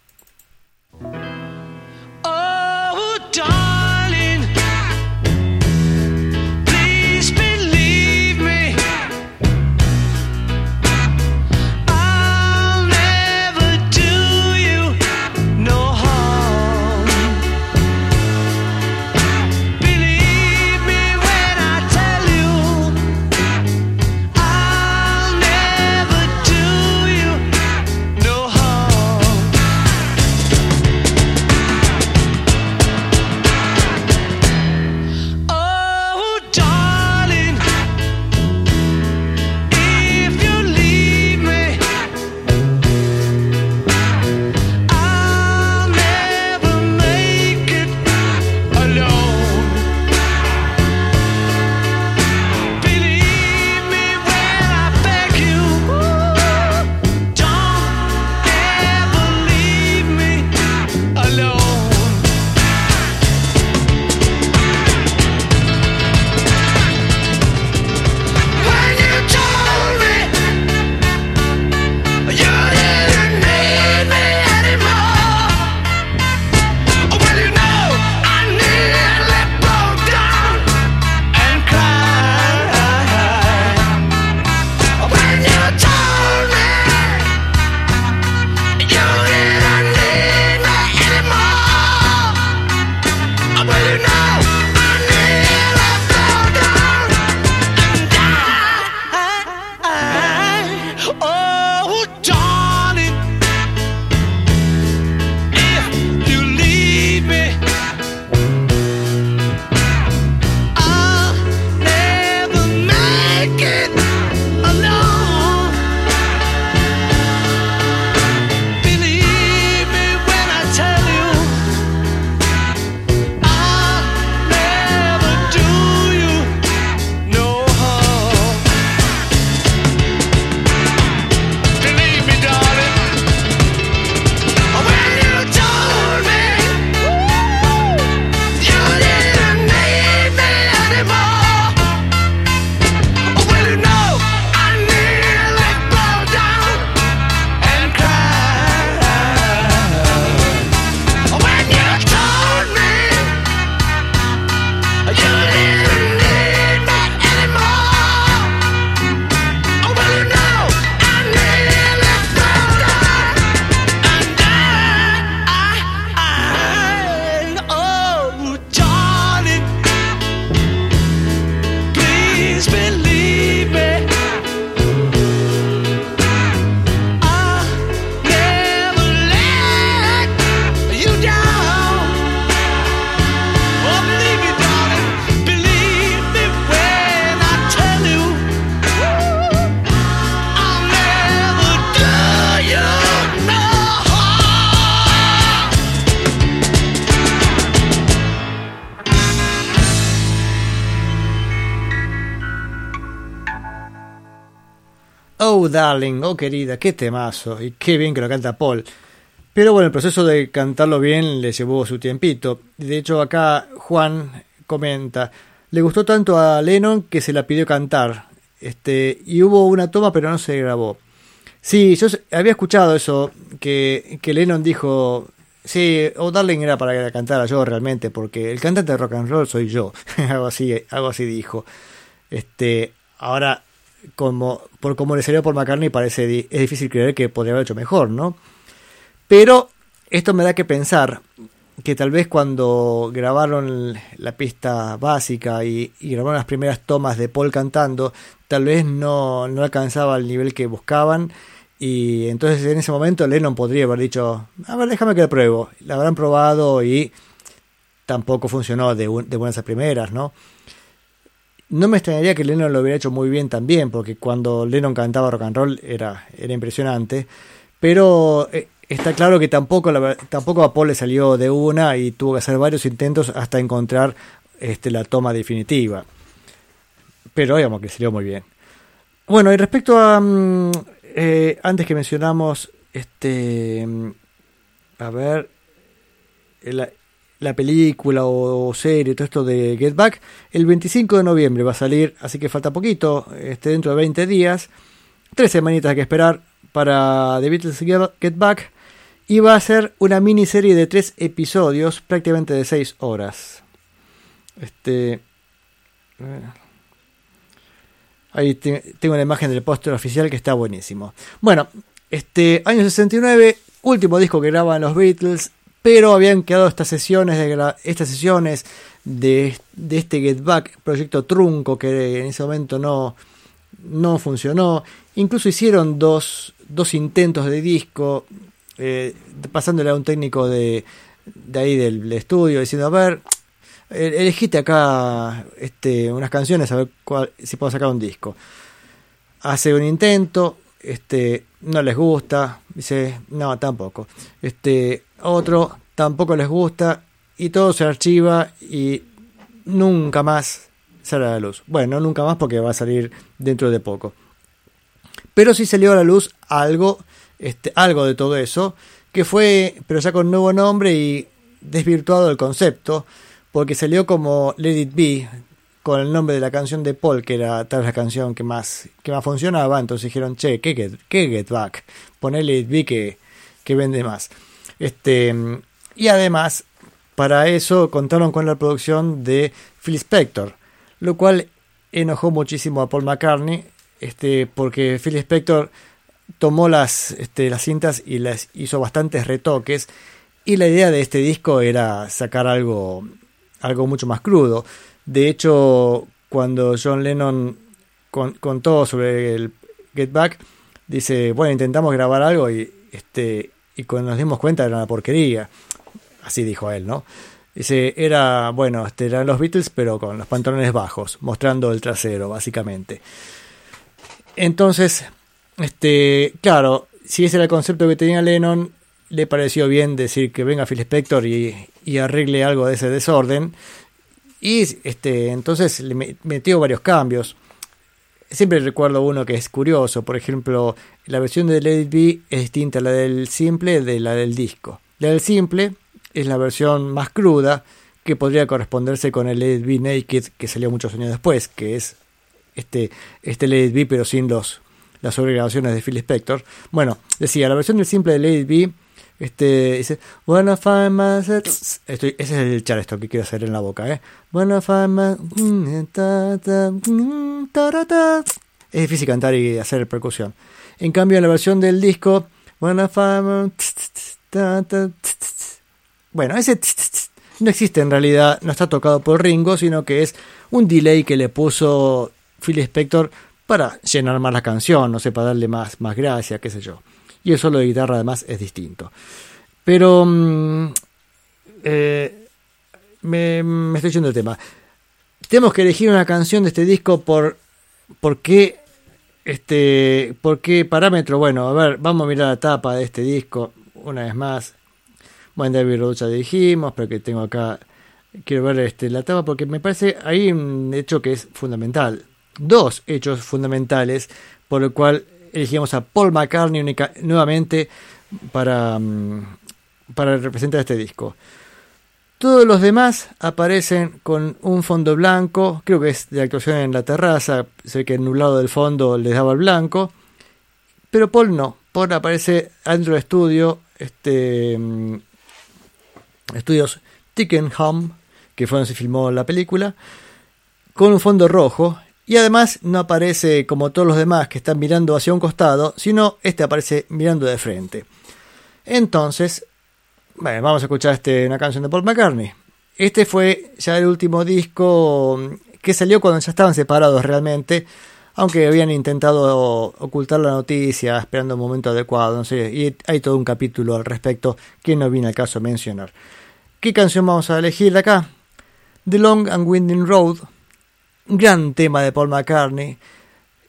Oh, querida, qué temazo. Y qué bien que lo canta Paul. Pero bueno, el proceso de cantarlo bien le llevó su tiempito. De hecho, acá Juan comenta, le gustó tanto a Lennon que se la pidió cantar. Este, y hubo una toma, pero no se grabó. Sí, yo había escuchado eso, que, que Lennon dijo, sí, Oh Darling era para que la cantara yo realmente, porque el cantante de rock and roll soy yo. algo así, algo así dijo. Este, ahora, como, por como le salió por McCartney, parece es difícil creer que podría haber hecho mejor, ¿no? Pero esto me da que pensar que tal vez cuando grabaron la pista básica y, grabaron las primeras tomas de Paul cantando, tal vez no, no alcanzaba el nivel que buscaban. Y entonces en ese momento Lennon podría haber dicho, a ver, déjame que lo pruebo. La habrán probado y tampoco funcionó de, de buenas a primeras, ¿no? No me extrañaría que Lennon lo hubiera hecho muy bien también, porque cuando Lennon cantaba rock and roll era, era impresionante. Pero eh, está claro que tampoco, tampoco a Paul le salió de una y tuvo que hacer varios intentos hasta encontrar este, la toma definitiva. Pero digamos que salió muy bien. Bueno, y respecto a mm, eh, antes que mencionamos este mm, a ver la película o serie, todo esto de Get Back, el 25 de noviembre va a salir, así que falta poquito, este, dentro de 20 días, tres semanitas que esperar para The Beatles Get Back, y va a ser una miniserie de tres episodios, prácticamente de 6 horas. Este. Ahí te- tengo una imagen del póster oficial que está buenísimo. Bueno, este año 69, último disco que graban los Beatles, pero habían quedado estas sesiones de estas sesiones de, este Get Back, proyecto trunco que en ese momento no, no funcionó. Incluso hicieron dos, dos intentos de disco, eh, pasándole a un técnico de, ahí del, estudio, diciendo, a ver, elegiste acá este, unas canciones, a ver cuál- si puedo sacar un disco. Hace un intento, este, no les gusta, dice, no, tampoco. Este, otro, tampoco les gusta, y todo se archiva y nunca más sale a la luz. Bueno, nunca más porque va a salir dentro de poco. Pero sí salió a la luz algo, este, algo de todo eso, que fue, pero ya con nuevo nombre y desvirtuado el concepto, porque salió como Let It Be, con el nombre de la canción de Paul, que era tal la canción que más, que más funcionaba, entonces dijeron, che, ¿qué Get, qué get Back? Poné Let It Be que, que vende más. Este, y además, para eso contaron con la producción de Phil Spector, lo cual enojó muchísimo a Paul McCartney, este, porque Phil Spector tomó las, este, las cintas y las hizo bastantes retoques, y la idea de este disco era sacar algo, algo mucho más crudo. De hecho, cuando John Lennon con- contó sobre el Get Back, dice, bueno, intentamos grabar algo y, este, y cuando nos dimos cuenta era una porquería. Así dijo él, ¿no? Dice, era, bueno, este, eran los Beatles, pero con los pantalones bajos, mostrando el trasero, básicamente. Entonces, este, claro, si ese era el concepto que tenía Lennon, le pareció bien decir que venga Phil Spector y, y arregle algo de ese desorden. Y este, entonces le me- metió varios cambios. Siempre recuerdo uno que es curioso, por ejemplo, la versión de Let It es distinta a la del simple de la del disco. La del simple es la versión más cruda que podría corresponderse con el Let It Naked que salió muchos años después, que es este, este Let It pero sin los, las sobregrabaciones de Phil Spector. Bueno, decía, la versión del simple de Let It este, dice, Wanna find myself... Ese es el charleston que quiero hacer en la boca, ¿eh? Wanna find ta, ta. Es difícil cantar y hacer percusión. En cambio, en la versión del disco, Wanna find bueno, ese no existe en realidad, no está tocado por Ringo, sino que es un delay que le puso Phil Spector para llenar más la canción, no sé, para darle más, más gracia, qué sé yo. Y el solo de guitarra además es distinto. Pero mm, eh, me, estoy yendo del tema. Tenemos que elegir una canción de este disco por, por qué este, ¿por qué parámetro? Bueno, a ver, vamos a mirar la tapa de este disco una vez más. Bueno, David Road ya dijimos, pero que tengo acá, quiero ver este, la tapa porque me parece hay un hecho que es fundamental. Dos hechos fundamentales por el cual elegimos a Paul McCartney nuevamente para, mm, para representar este disco. Todos los demás aparecen con un fondo blanco, creo que es de actuación en la terraza, se ve que en un lado del fondo les daba el blanco, pero Paul no, Paul aparece adentro del estudio, este, mm, estudios Tickenham, que fue donde se filmó la película, con un fondo rojo, y además no aparece como todos los demás que están mirando hacia un costado, sino este aparece mirando de frente. Entonces, bueno, vamos a escuchar este, una canción de Paul McCartney. Este fue ya el último disco mm, que salió cuando ya estaban separados realmente, aunque habían intentado ocultar la noticia, esperando un momento adecuado, y hay todo un capítulo al respecto que no viene al caso mencionar. ¿Qué canción vamos a elegir de acá? The Long and Winding Road, gran tema de Paul McCartney,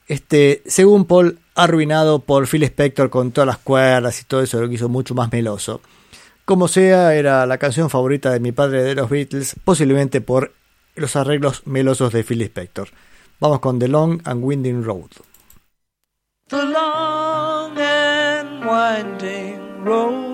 este, según Paul, arruinado por Phil Spector con todas las cuerdas y todo eso, lo que hizo mucho más meloso. Como sea, era la canción favorita de mi padre de los Beatles, posiblemente por los arreglos melosos de Phil Spector. Vamos con The Long and Winding Road. the long and winding road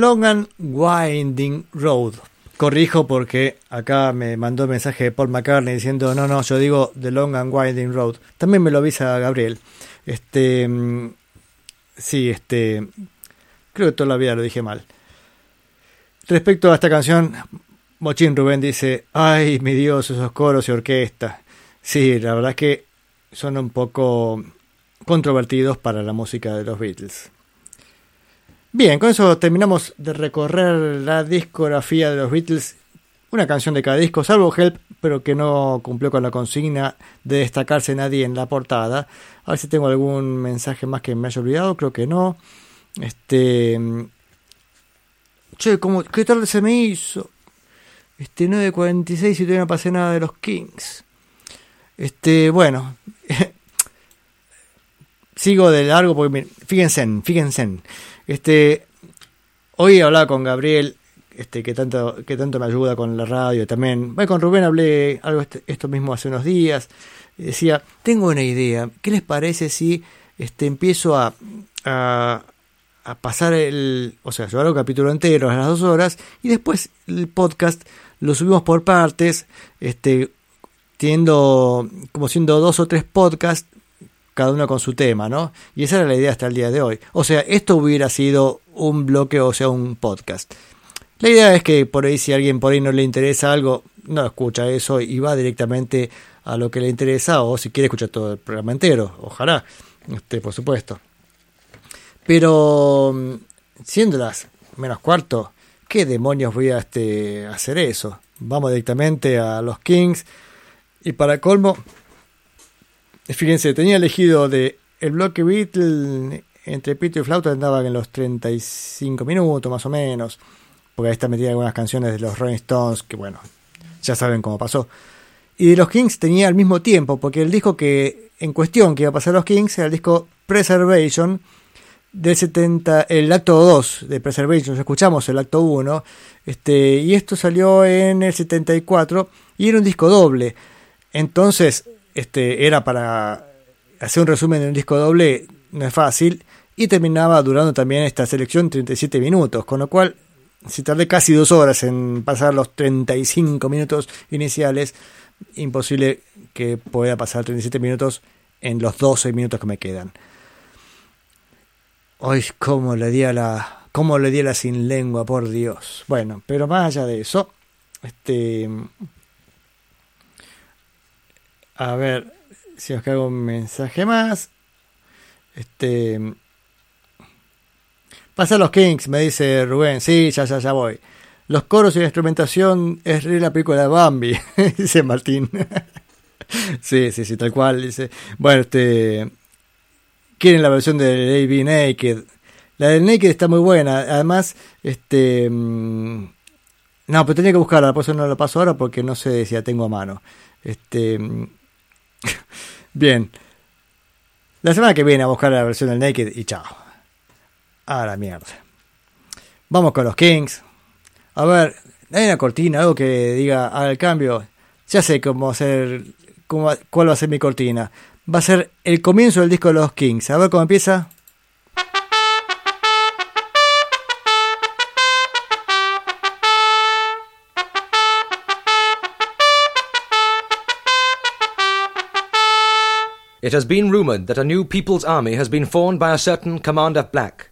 Long and Winding Road. corrijo porque acá me mandó un mensaje de Paul McCartney diciendo, no, no, yo digo The Long and Winding Road. También me lo avisa Gabriel. Este, mm, sí, este, creo que toda la vida lo dije mal. Respecto a esta canción, Mochín Rubén dice, ay, mi Dios, esos coros y orquesta. Sí, la verdad es que son un poco controvertidos para la música de los Beatles. Bien, con eso terminamos de recorrer la discografía de los Beatles, una canción de cada disco, salvo Help, pero que no cumplió con la consigna de destacarse nadie en la portada. A ver si tengo algún mensaje más que me haya olvidado, creo que no. Este. Che, ¿cómo, ¿qué tarde se me hizo? Este 9.46 y todavía no pasé nada de los Kings. Este, bueno. sigo de largo porque miren, fíjense, fíjense. Este, hoy hablaba con Gabriel, este, que tanto, que tanto me ayuda con la radio también. Bueno, con Rubén hablé algo este- esto mismo hace unos días. Decía, tengo una idea. ¿Qué les parece si este, empiezo a, a, a pasar el, o sea, llevar un capítulo entero a las dos horas y después el podcast lo subimos por partes, este, teniendo como siendo dos o tres podcasts cada uno con su tema, ¿no? Y esa era la idea hasta el día de hoy. O sea, esto hubiera sido un bloque, o sea, un podcast. La idea es que por ahí si a alguien por ahí no le interesa algo, no escucha eso y va directamente a lo que le interesa o si quiere escuchar todo el programa entero, ojalá, este, por supuesto. Pero siendo las menos cuarto, ¿qué demonios voy a este, hacer eso? Vamos directamente a los Kings y para colmo, fíjense, tenía elegido de el bloque Beatle entre pito y flauta andaba en los 35 minutos más o menos, porque ahí está metida algunas canciones de los Rolling Stones que bueno, ya saben cómo pasó. Y de los Kings tenía al mismo tiempo, porque el disco que en cuestión que iba a pasar a los Kings era el disco Preservation del 70, el acto 2 de Preservation, escuchamos el acto 1, este, y esto salió en el 74 y era un disco doble. Entonces, este, era para hacer un resumen de un disco doble, no es fácil, y terminaba durando también esta selección 37 minutos, con lo cual, si tardé casi dos horas en pasar los 35 minutos iniciales, imposible que pueda pasar 37 minutos en los 12 minutos que me quedan. Hoy cómo le di a la cómo le di a la sin lengua, por Dios. Bueno, pero más allá de eso, este a ver si os cago un mensaje más. Este Pasa los Kings, me dice Rubén. Sí, ya, ya, ya voy. Los coros y la instrumentación es re la película de Bambi, dice Martín. sí, sí, sí, tal cual. Dice. Bueno, este. Quieren la versión de AB Naked. La del Naked está muy buena. Además, este. mm, No, pero tenía que buscarla, por eso no la paso ahora porque no sé si la tengo a mano. Este. Bien. La semana que viene a buscar la versión del Naked y chao. A la mierda. Vamos con los Kings. A ver, hay una cortina, algo que diga al cambio. Ya sé cómo hacer, cómo, cuál va a ser mi cortina. Va a ser el comienzo del disco de los Kings. A ver cómo empieza. It has been rumored that a new People's Army has been formed by a certain Commander Black.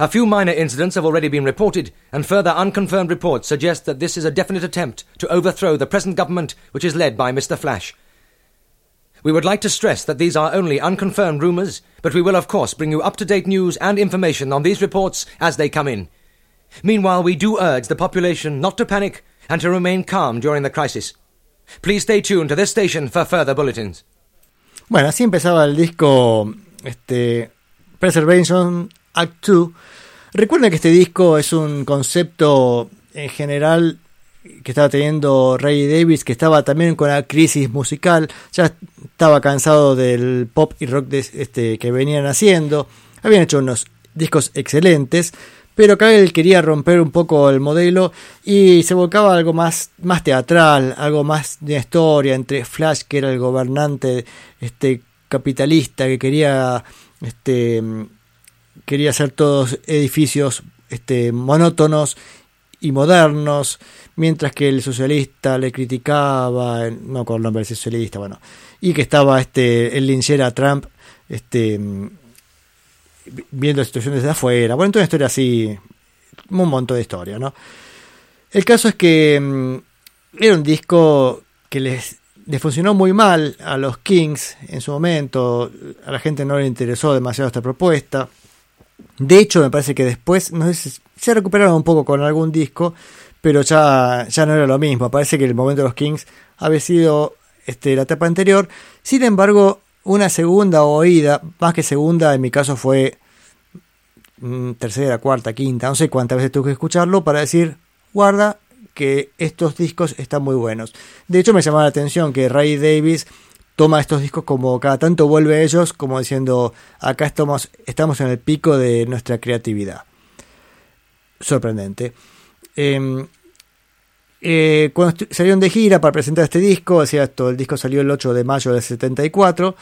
A few minor incidents have already been reported, and further unconfirmed reports suggest that this is a definite attempt to overthrow the present government which is led by Mr. Flash. We would like to stress that these are only unconfirmed rumours, but we will of course bring you up to date news and information on these reports as they come in. Meanwhile, we do urge the population not to panic and to remain calm during the crisis. Please stay tuned to this station for further bulletins. Bueno, así empezaba el disco este, Preservation Act 2. Recuerden que este disco es un concepto en general que estaba teniendo Ray Davis, que estaba también con la crisis musical, ya estaba cansado del pop y rock este, que venían haciendo, habían hecho unos discos excelentes, pero él quería romper un poco el modelo y se volcaba a algo más, más teatral, algo más de historia entre Flash, que era el gobernante este, capitalista, que quería este, quería hacer todos edificios este, monótonos y modernos, mientras que el socialista le criticaba, no con el nombre del socialista, bueno, y que estaba este el linchera Trump, este viendo la situación desde afuera. Bueno, toda una historia así, un montón de historia, ¿no? El caso es que mm, era un disco que les, funcionó muy mal a los Kings en su momento, a la gente no le interesó demasiado esta propuesta. De hecho, me parece que después, no sé se recuperaron un poco con algún disco, pero ya, ya no era lo mismo. Parece que el momento de los Kings había sido este, la etapa anterior. Sin embargo, una segunda oída, más que segunda, en mi caso fue mm, tercera, cuarta, quinta, no sé cuántas veces tuve que escucharlo para decir, guarda que estos discos están muy buenos. De hecho, me llamaba la atención que Ray Davis toma estos discos como cada tanto vuelve a ellos, como diciendo, acá estamos, estamos en el pico de nuestra creatividad. Sorprendente. Eh, eh, cuando salieron de gira para presentar este disco, sea, esto, el disco salió el 8 de mayo del 74,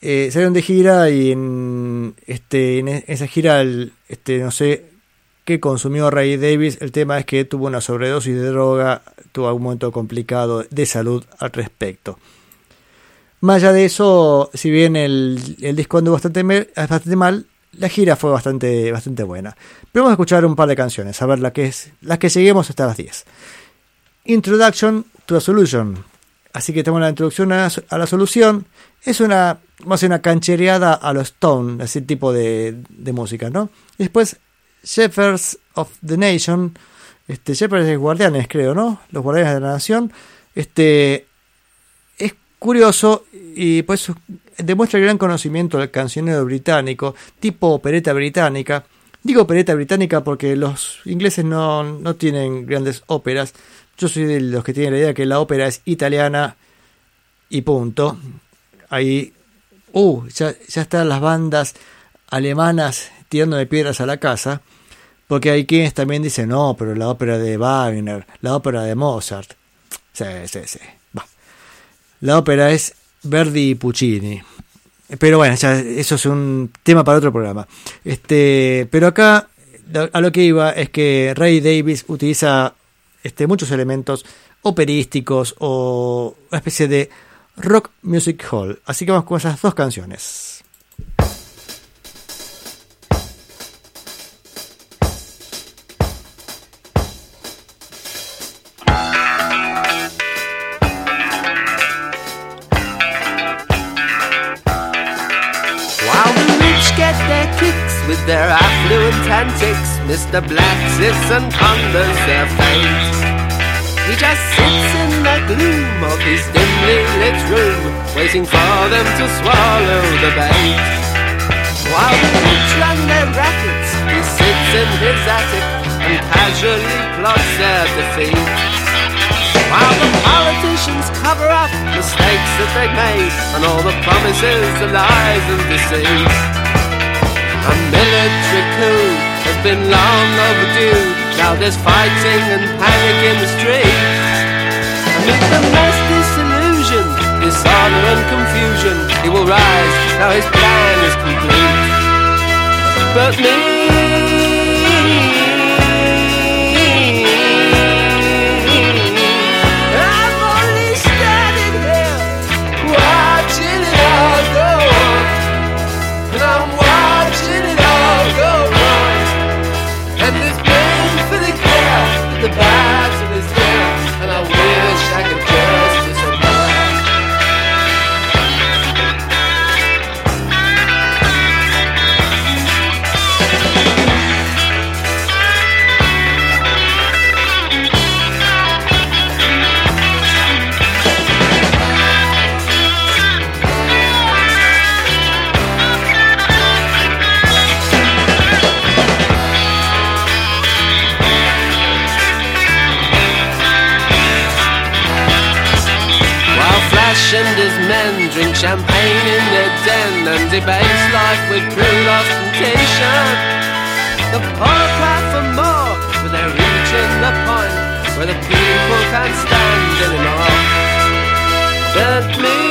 eh, salieron de gira y en, este, en e- esa gira, este, no sé qué consumió Ray Davis, el tema es que tuvo una sobredosis de droga, tuvo algún momento complicado de salud al respecto. Más allá de eso, si bien el, el disco andó bastante, mal, la gira fue bastante, bastante buena. Pero vamos a escuchar un par de canciones, a ver la que las que seguimos hasta las 10. Introduction to a Solution. Así que tenemos la introducción a, la- solución. Es una, más una canchereada a los Stone, ese tipo de, de música, ¿no? Después, Shepherds of the Nation. Este, Shepherds es guardianes, creo, ¿no? Los guardianes de la nación. Este, es curioso y pues demuestra el gran conocimiento del cancionero británico, tipo opereta británica. Digo opereta británica porque los ingleses no, no tienen grandes óperas. Yo soy de los que tienen la idea que la ópera es italiana y punto. Ahí, uh, ya, ya están las bandas alemanas tirándole piedras a la casa. Porque hay quienes también dicen, no, pero la ópera de Wagner, la ópera de Mozart. Sí, sí, sí. Va. La ópera es Verdi y Puccini. Pero bueno, eso es un tema para otro programa. Este, pero acá a lo que iba es que Ray Davis utiliza este, muchos elementos operísticos o una especie de rock music hall. Así que vamos con esas dos canciones. Their affluent antics, Mr. Black sits and ponders their fate. He just sits in the gloom of his dimly lit room, waiting for them to swallow the bait. While the rich run their rackets, he sits in his attic and casually plots their defeat. While the politicians cover up mistakes that they've made and all the promises are lies and deceit. A military coup has been long overdue. Now there's fighting and panic in the streets. Amid the mass disillusion, disorder and confusion, he will rise. Now his plan is complete. But me. Champagne in the den and debase life with crude ostentation. The poor cry for more, but they're reaching the point where the people can't stand anymore. But me.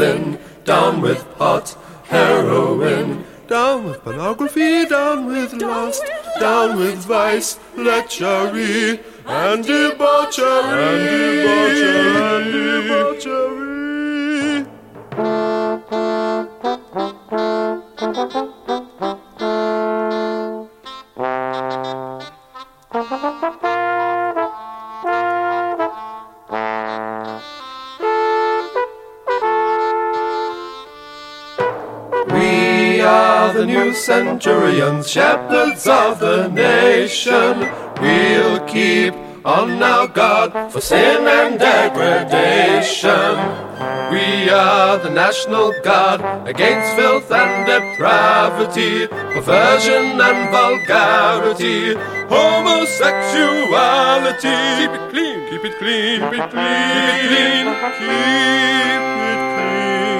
Sin, down with pot, heroin, down with pornography, down with lust, down with vice, lechery, and debauchery, shepherds of the nation. We'll keep on our guard for sin and degradation. We are the national guard against filth and depravity, perversion and vulgarity, homosexuality. Keep it clean, keep it clean, keep it clean, keep it clean, keep it clean.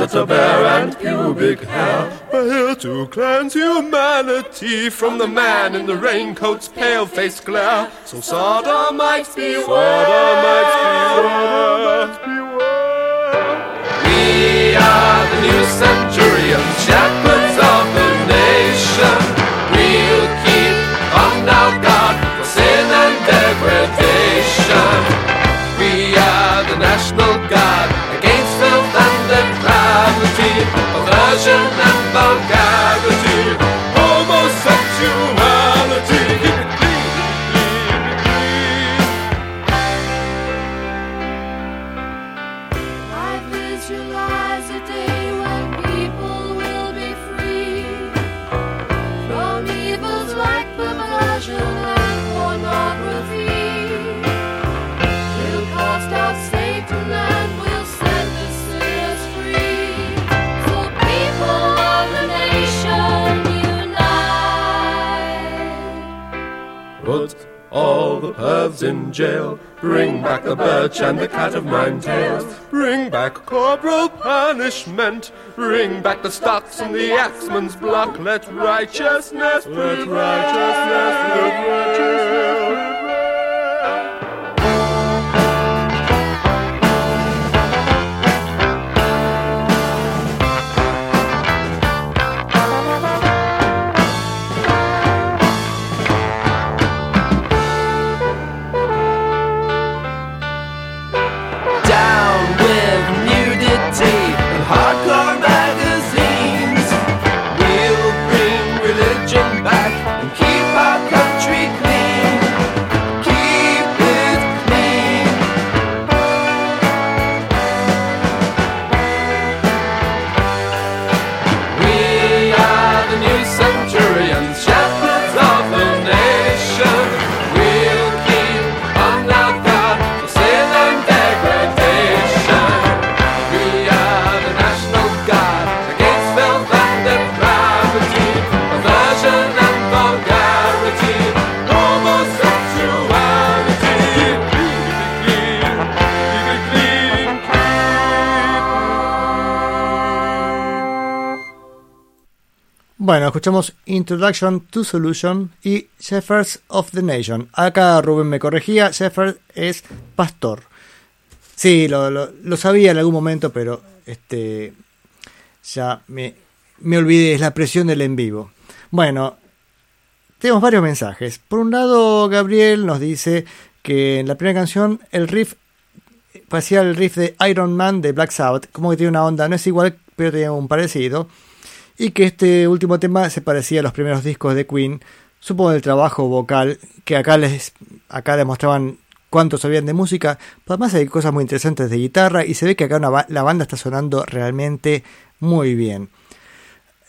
Breasts a bare and pubic hair. We're here to cleanse humanity from the man in the raincoat's pale face glare. So sodomites beware. Sodomites beware. We are the new centurions, shepherds pervs in jail. Bring back the birch and the cat of nine tails. Bring back corporal punishment. Bring back the stocks and the axeman's block. Let righteousness prevail. Let righteousness prevail. Bueno, escuchamos Introduction to Solution y Shepherds of the Nation. Acá Rubén me corregía, Shepherd es pastor. Sí, lo, lo- lo sabía en algún momento, pero este ya me, me olvidé, es la presión del en vivo. Bueno, tenemos varios mensajes. Por un lado, Gabriel nos dice que en la primera canción el riff parecía el riff de Iron Man de Black Sabbath, como que tiene una onda, no es igual, pero tiene un parecido. Y que este último tema se parecía a los primeros discos de Queen, supongo el trabajo vocal, que acá les acá demostraban cuánto sabían de música, pero además hay cosas muy interesantes de guitarra y se ve que acá la banda está sonando realmente muy bien.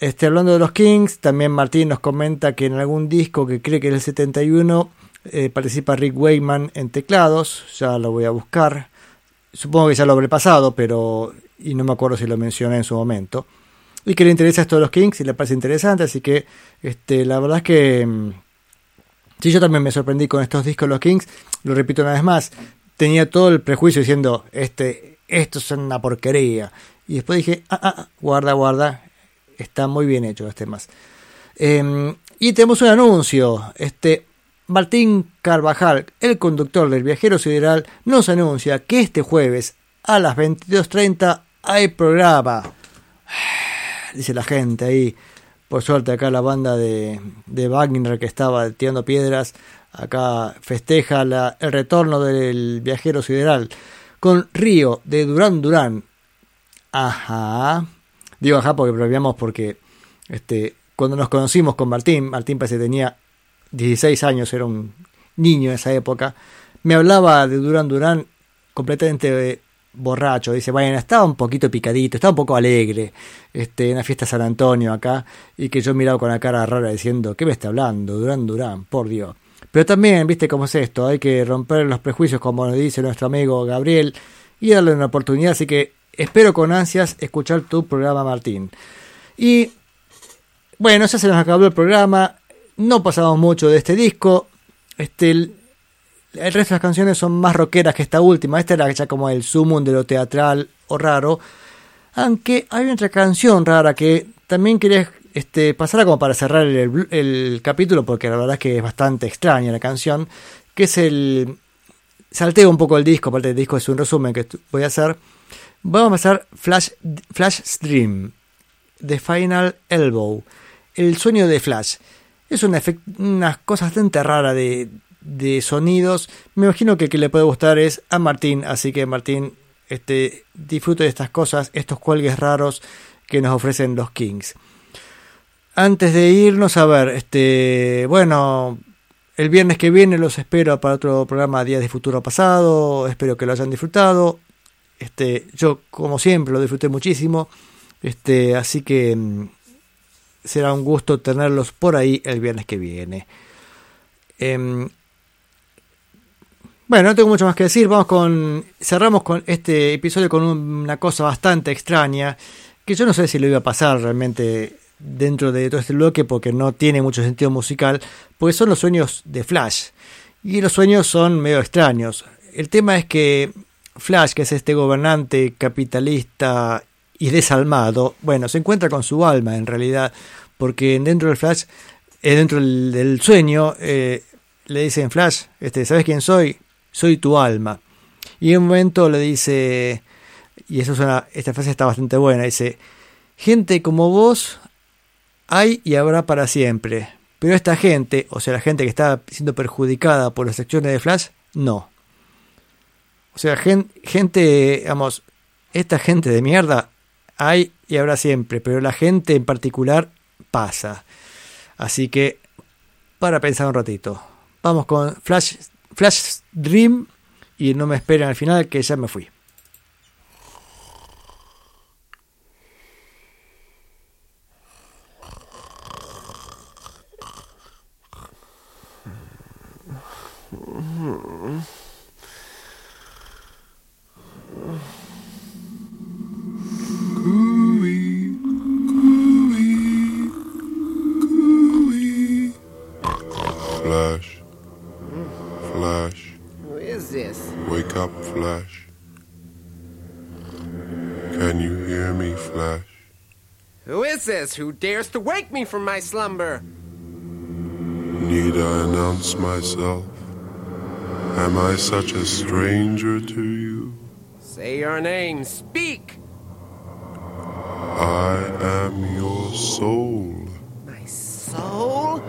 Este, hablando de los Kings, también Martín nos comenta que en algún disco que cree que es el 71 eh, participa Rick Wayman en teclados, ya lo voy a buscar. Supongo que ya lo habré pasado, pero y no me acuerdo si lo mencioné en su momento. Y que le interesa esto de los Kings y le parece interesante, así que este, la verdad es que mm, sí, yo también me sorprendí con estos discos de los Kings, lo repito una vez más, tenía todo el prejuicio diciendo, este, esto es una porquería, y después dije, ah, ah, guarda, guarda, está muy bien hecho los temas. Eh, y tenemos un anuncio, este, Martín Carvajal, el conductor del Viajero Sideral, nos anuncia que este jueves a las 22.30 hay programa. Dice la gente ahí. Por suerte acá la banda de, de Wagner que estaba tirando piedras, acá festeja el retorno del Viajero Sideral con Río de Durán Durán. Ajá. Digo ajá porque probamos porque este, cuando nos conocimos con Martín, Martín parece que tenía 16 años, era un niño en esa época, me hablaba de Durán Durán completamente eh, borracho. Dice, bueno, estaba un poquito picadito, estaba un poco alegre este, en la fiesta de San Antonio acá, y que yo miraba con la cara rara diciendo, ¿qué me está hablando? Durán Durán, por Dios. Pero también, viste cómo es esto, hay que romper los prejuicios, como nos dice nuestro amigo Gabriel, y darle una oportunidad, así que espero con ansias escuchar tu programa, Martín. Y bueno, ya se nos acabó el programa. No pasamos mucho de este disco. Este, el, resto de las canciones son más rockeras que esta última. Esta era ya como el sumum de lo teatral o raro. Aunque hay otra canción rara que también quería este, pasarla como para cerrar el, capítulo, porque la verdad es que es bastante extraña la canción. Que es el. Salteo un poco el disco, aparte del disco es un resumen que voy a hacer. Vamos a pasar Flash, Flash Stream. The Final Elbow. El sueño de Flash. Es una, efect- una cosa bastante rara de, de sonidos. Me imagino que el que le puede gustar es a Martín. Así que Martín, este, disfrute de estas cosas, estos cuelgues raros que nos ofrecen los Kings. Antes de irnos a ver, este, bueno, el viernes que viene los espero para otro programa Días de Futuro Pasado. Espero que lo hayan disfrutado. Este, yo como siempre lo disfruté muchísimo. Este, así que mm, será un gusto tenerlos por ahí el viernes que viene. Em, bueno, no tengo mucho más que decir. Vamos con. Cerramos con este episodio con una cosa bastante extraña. Que yo no sé si lo iba a pasar realmente dentro de todo este bloque. Porque no tiene mucho sentido musical. Porque son los sueños de Flash. Y los sueños son medio extraños. El tema es que Flash, que es este gobernante capitalista y desalmado, bueno, se encuentra con su alma en realidad. Porque dentro del Flash, eh, dentro del, sueño, eh, le dicen Flash, este, ¿sabes quién soy? Soy tu alma. Y en un momento le dice, y eso suena, esta frase está bastante buena, dice, gente como vos hay y habrá para siempre. Pero esta gente, o sea, la gente que está siendo perjudicada por las acciones de Flash, no. O sea, gen- gente, digamos, esta gente de mierda hay y habrá siempre, pero la gente en particular pasa. Así que, para pensar un ratito, vamos con Flash, Flash Dream y no me esperen al final que ya me fui. Wake up, Flash. Can you hear me, Flash? Who is this who dares to wake me from my slumber? Need I announce myself? Am I such a stranger to you? Say your name. Speak. I am your soul. My soul?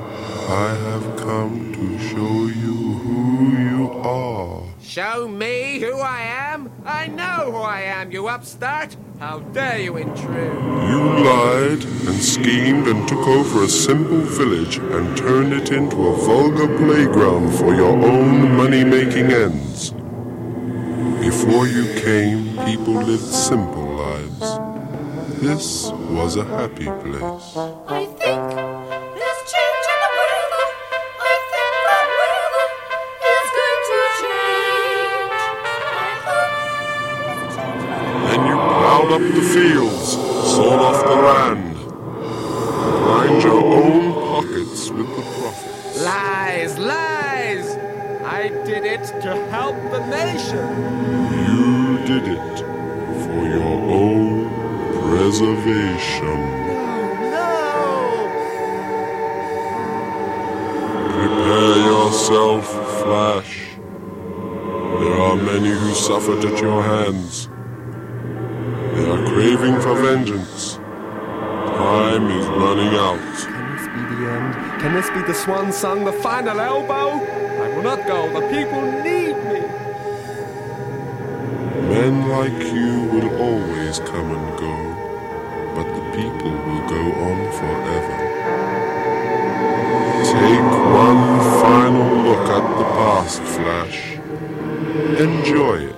I have come to show you who you are. Show me who I am? I know who I am, you upstart. How dare you intrude? You lied and schemed and took over a simple village and turned it into a vulgar playground for your own money making ends. Before you came, people lived simple lives. This was a happy place. I think up the fields, sold off the land. Mind your own pockets with the profits. Lies, lies! I did it to help the nation. You did it for your own preservation. No, no! Prepare yourself, Flash. There are many who suffered at your hands. Craving for vengeance. Time is running out. Can this be the end? Can this be the swan song, the final elbow? I will not go. The people need me. Men like you will always come and go, but the people will go on forever. Take one final look at the past, Flash. Enjoy it.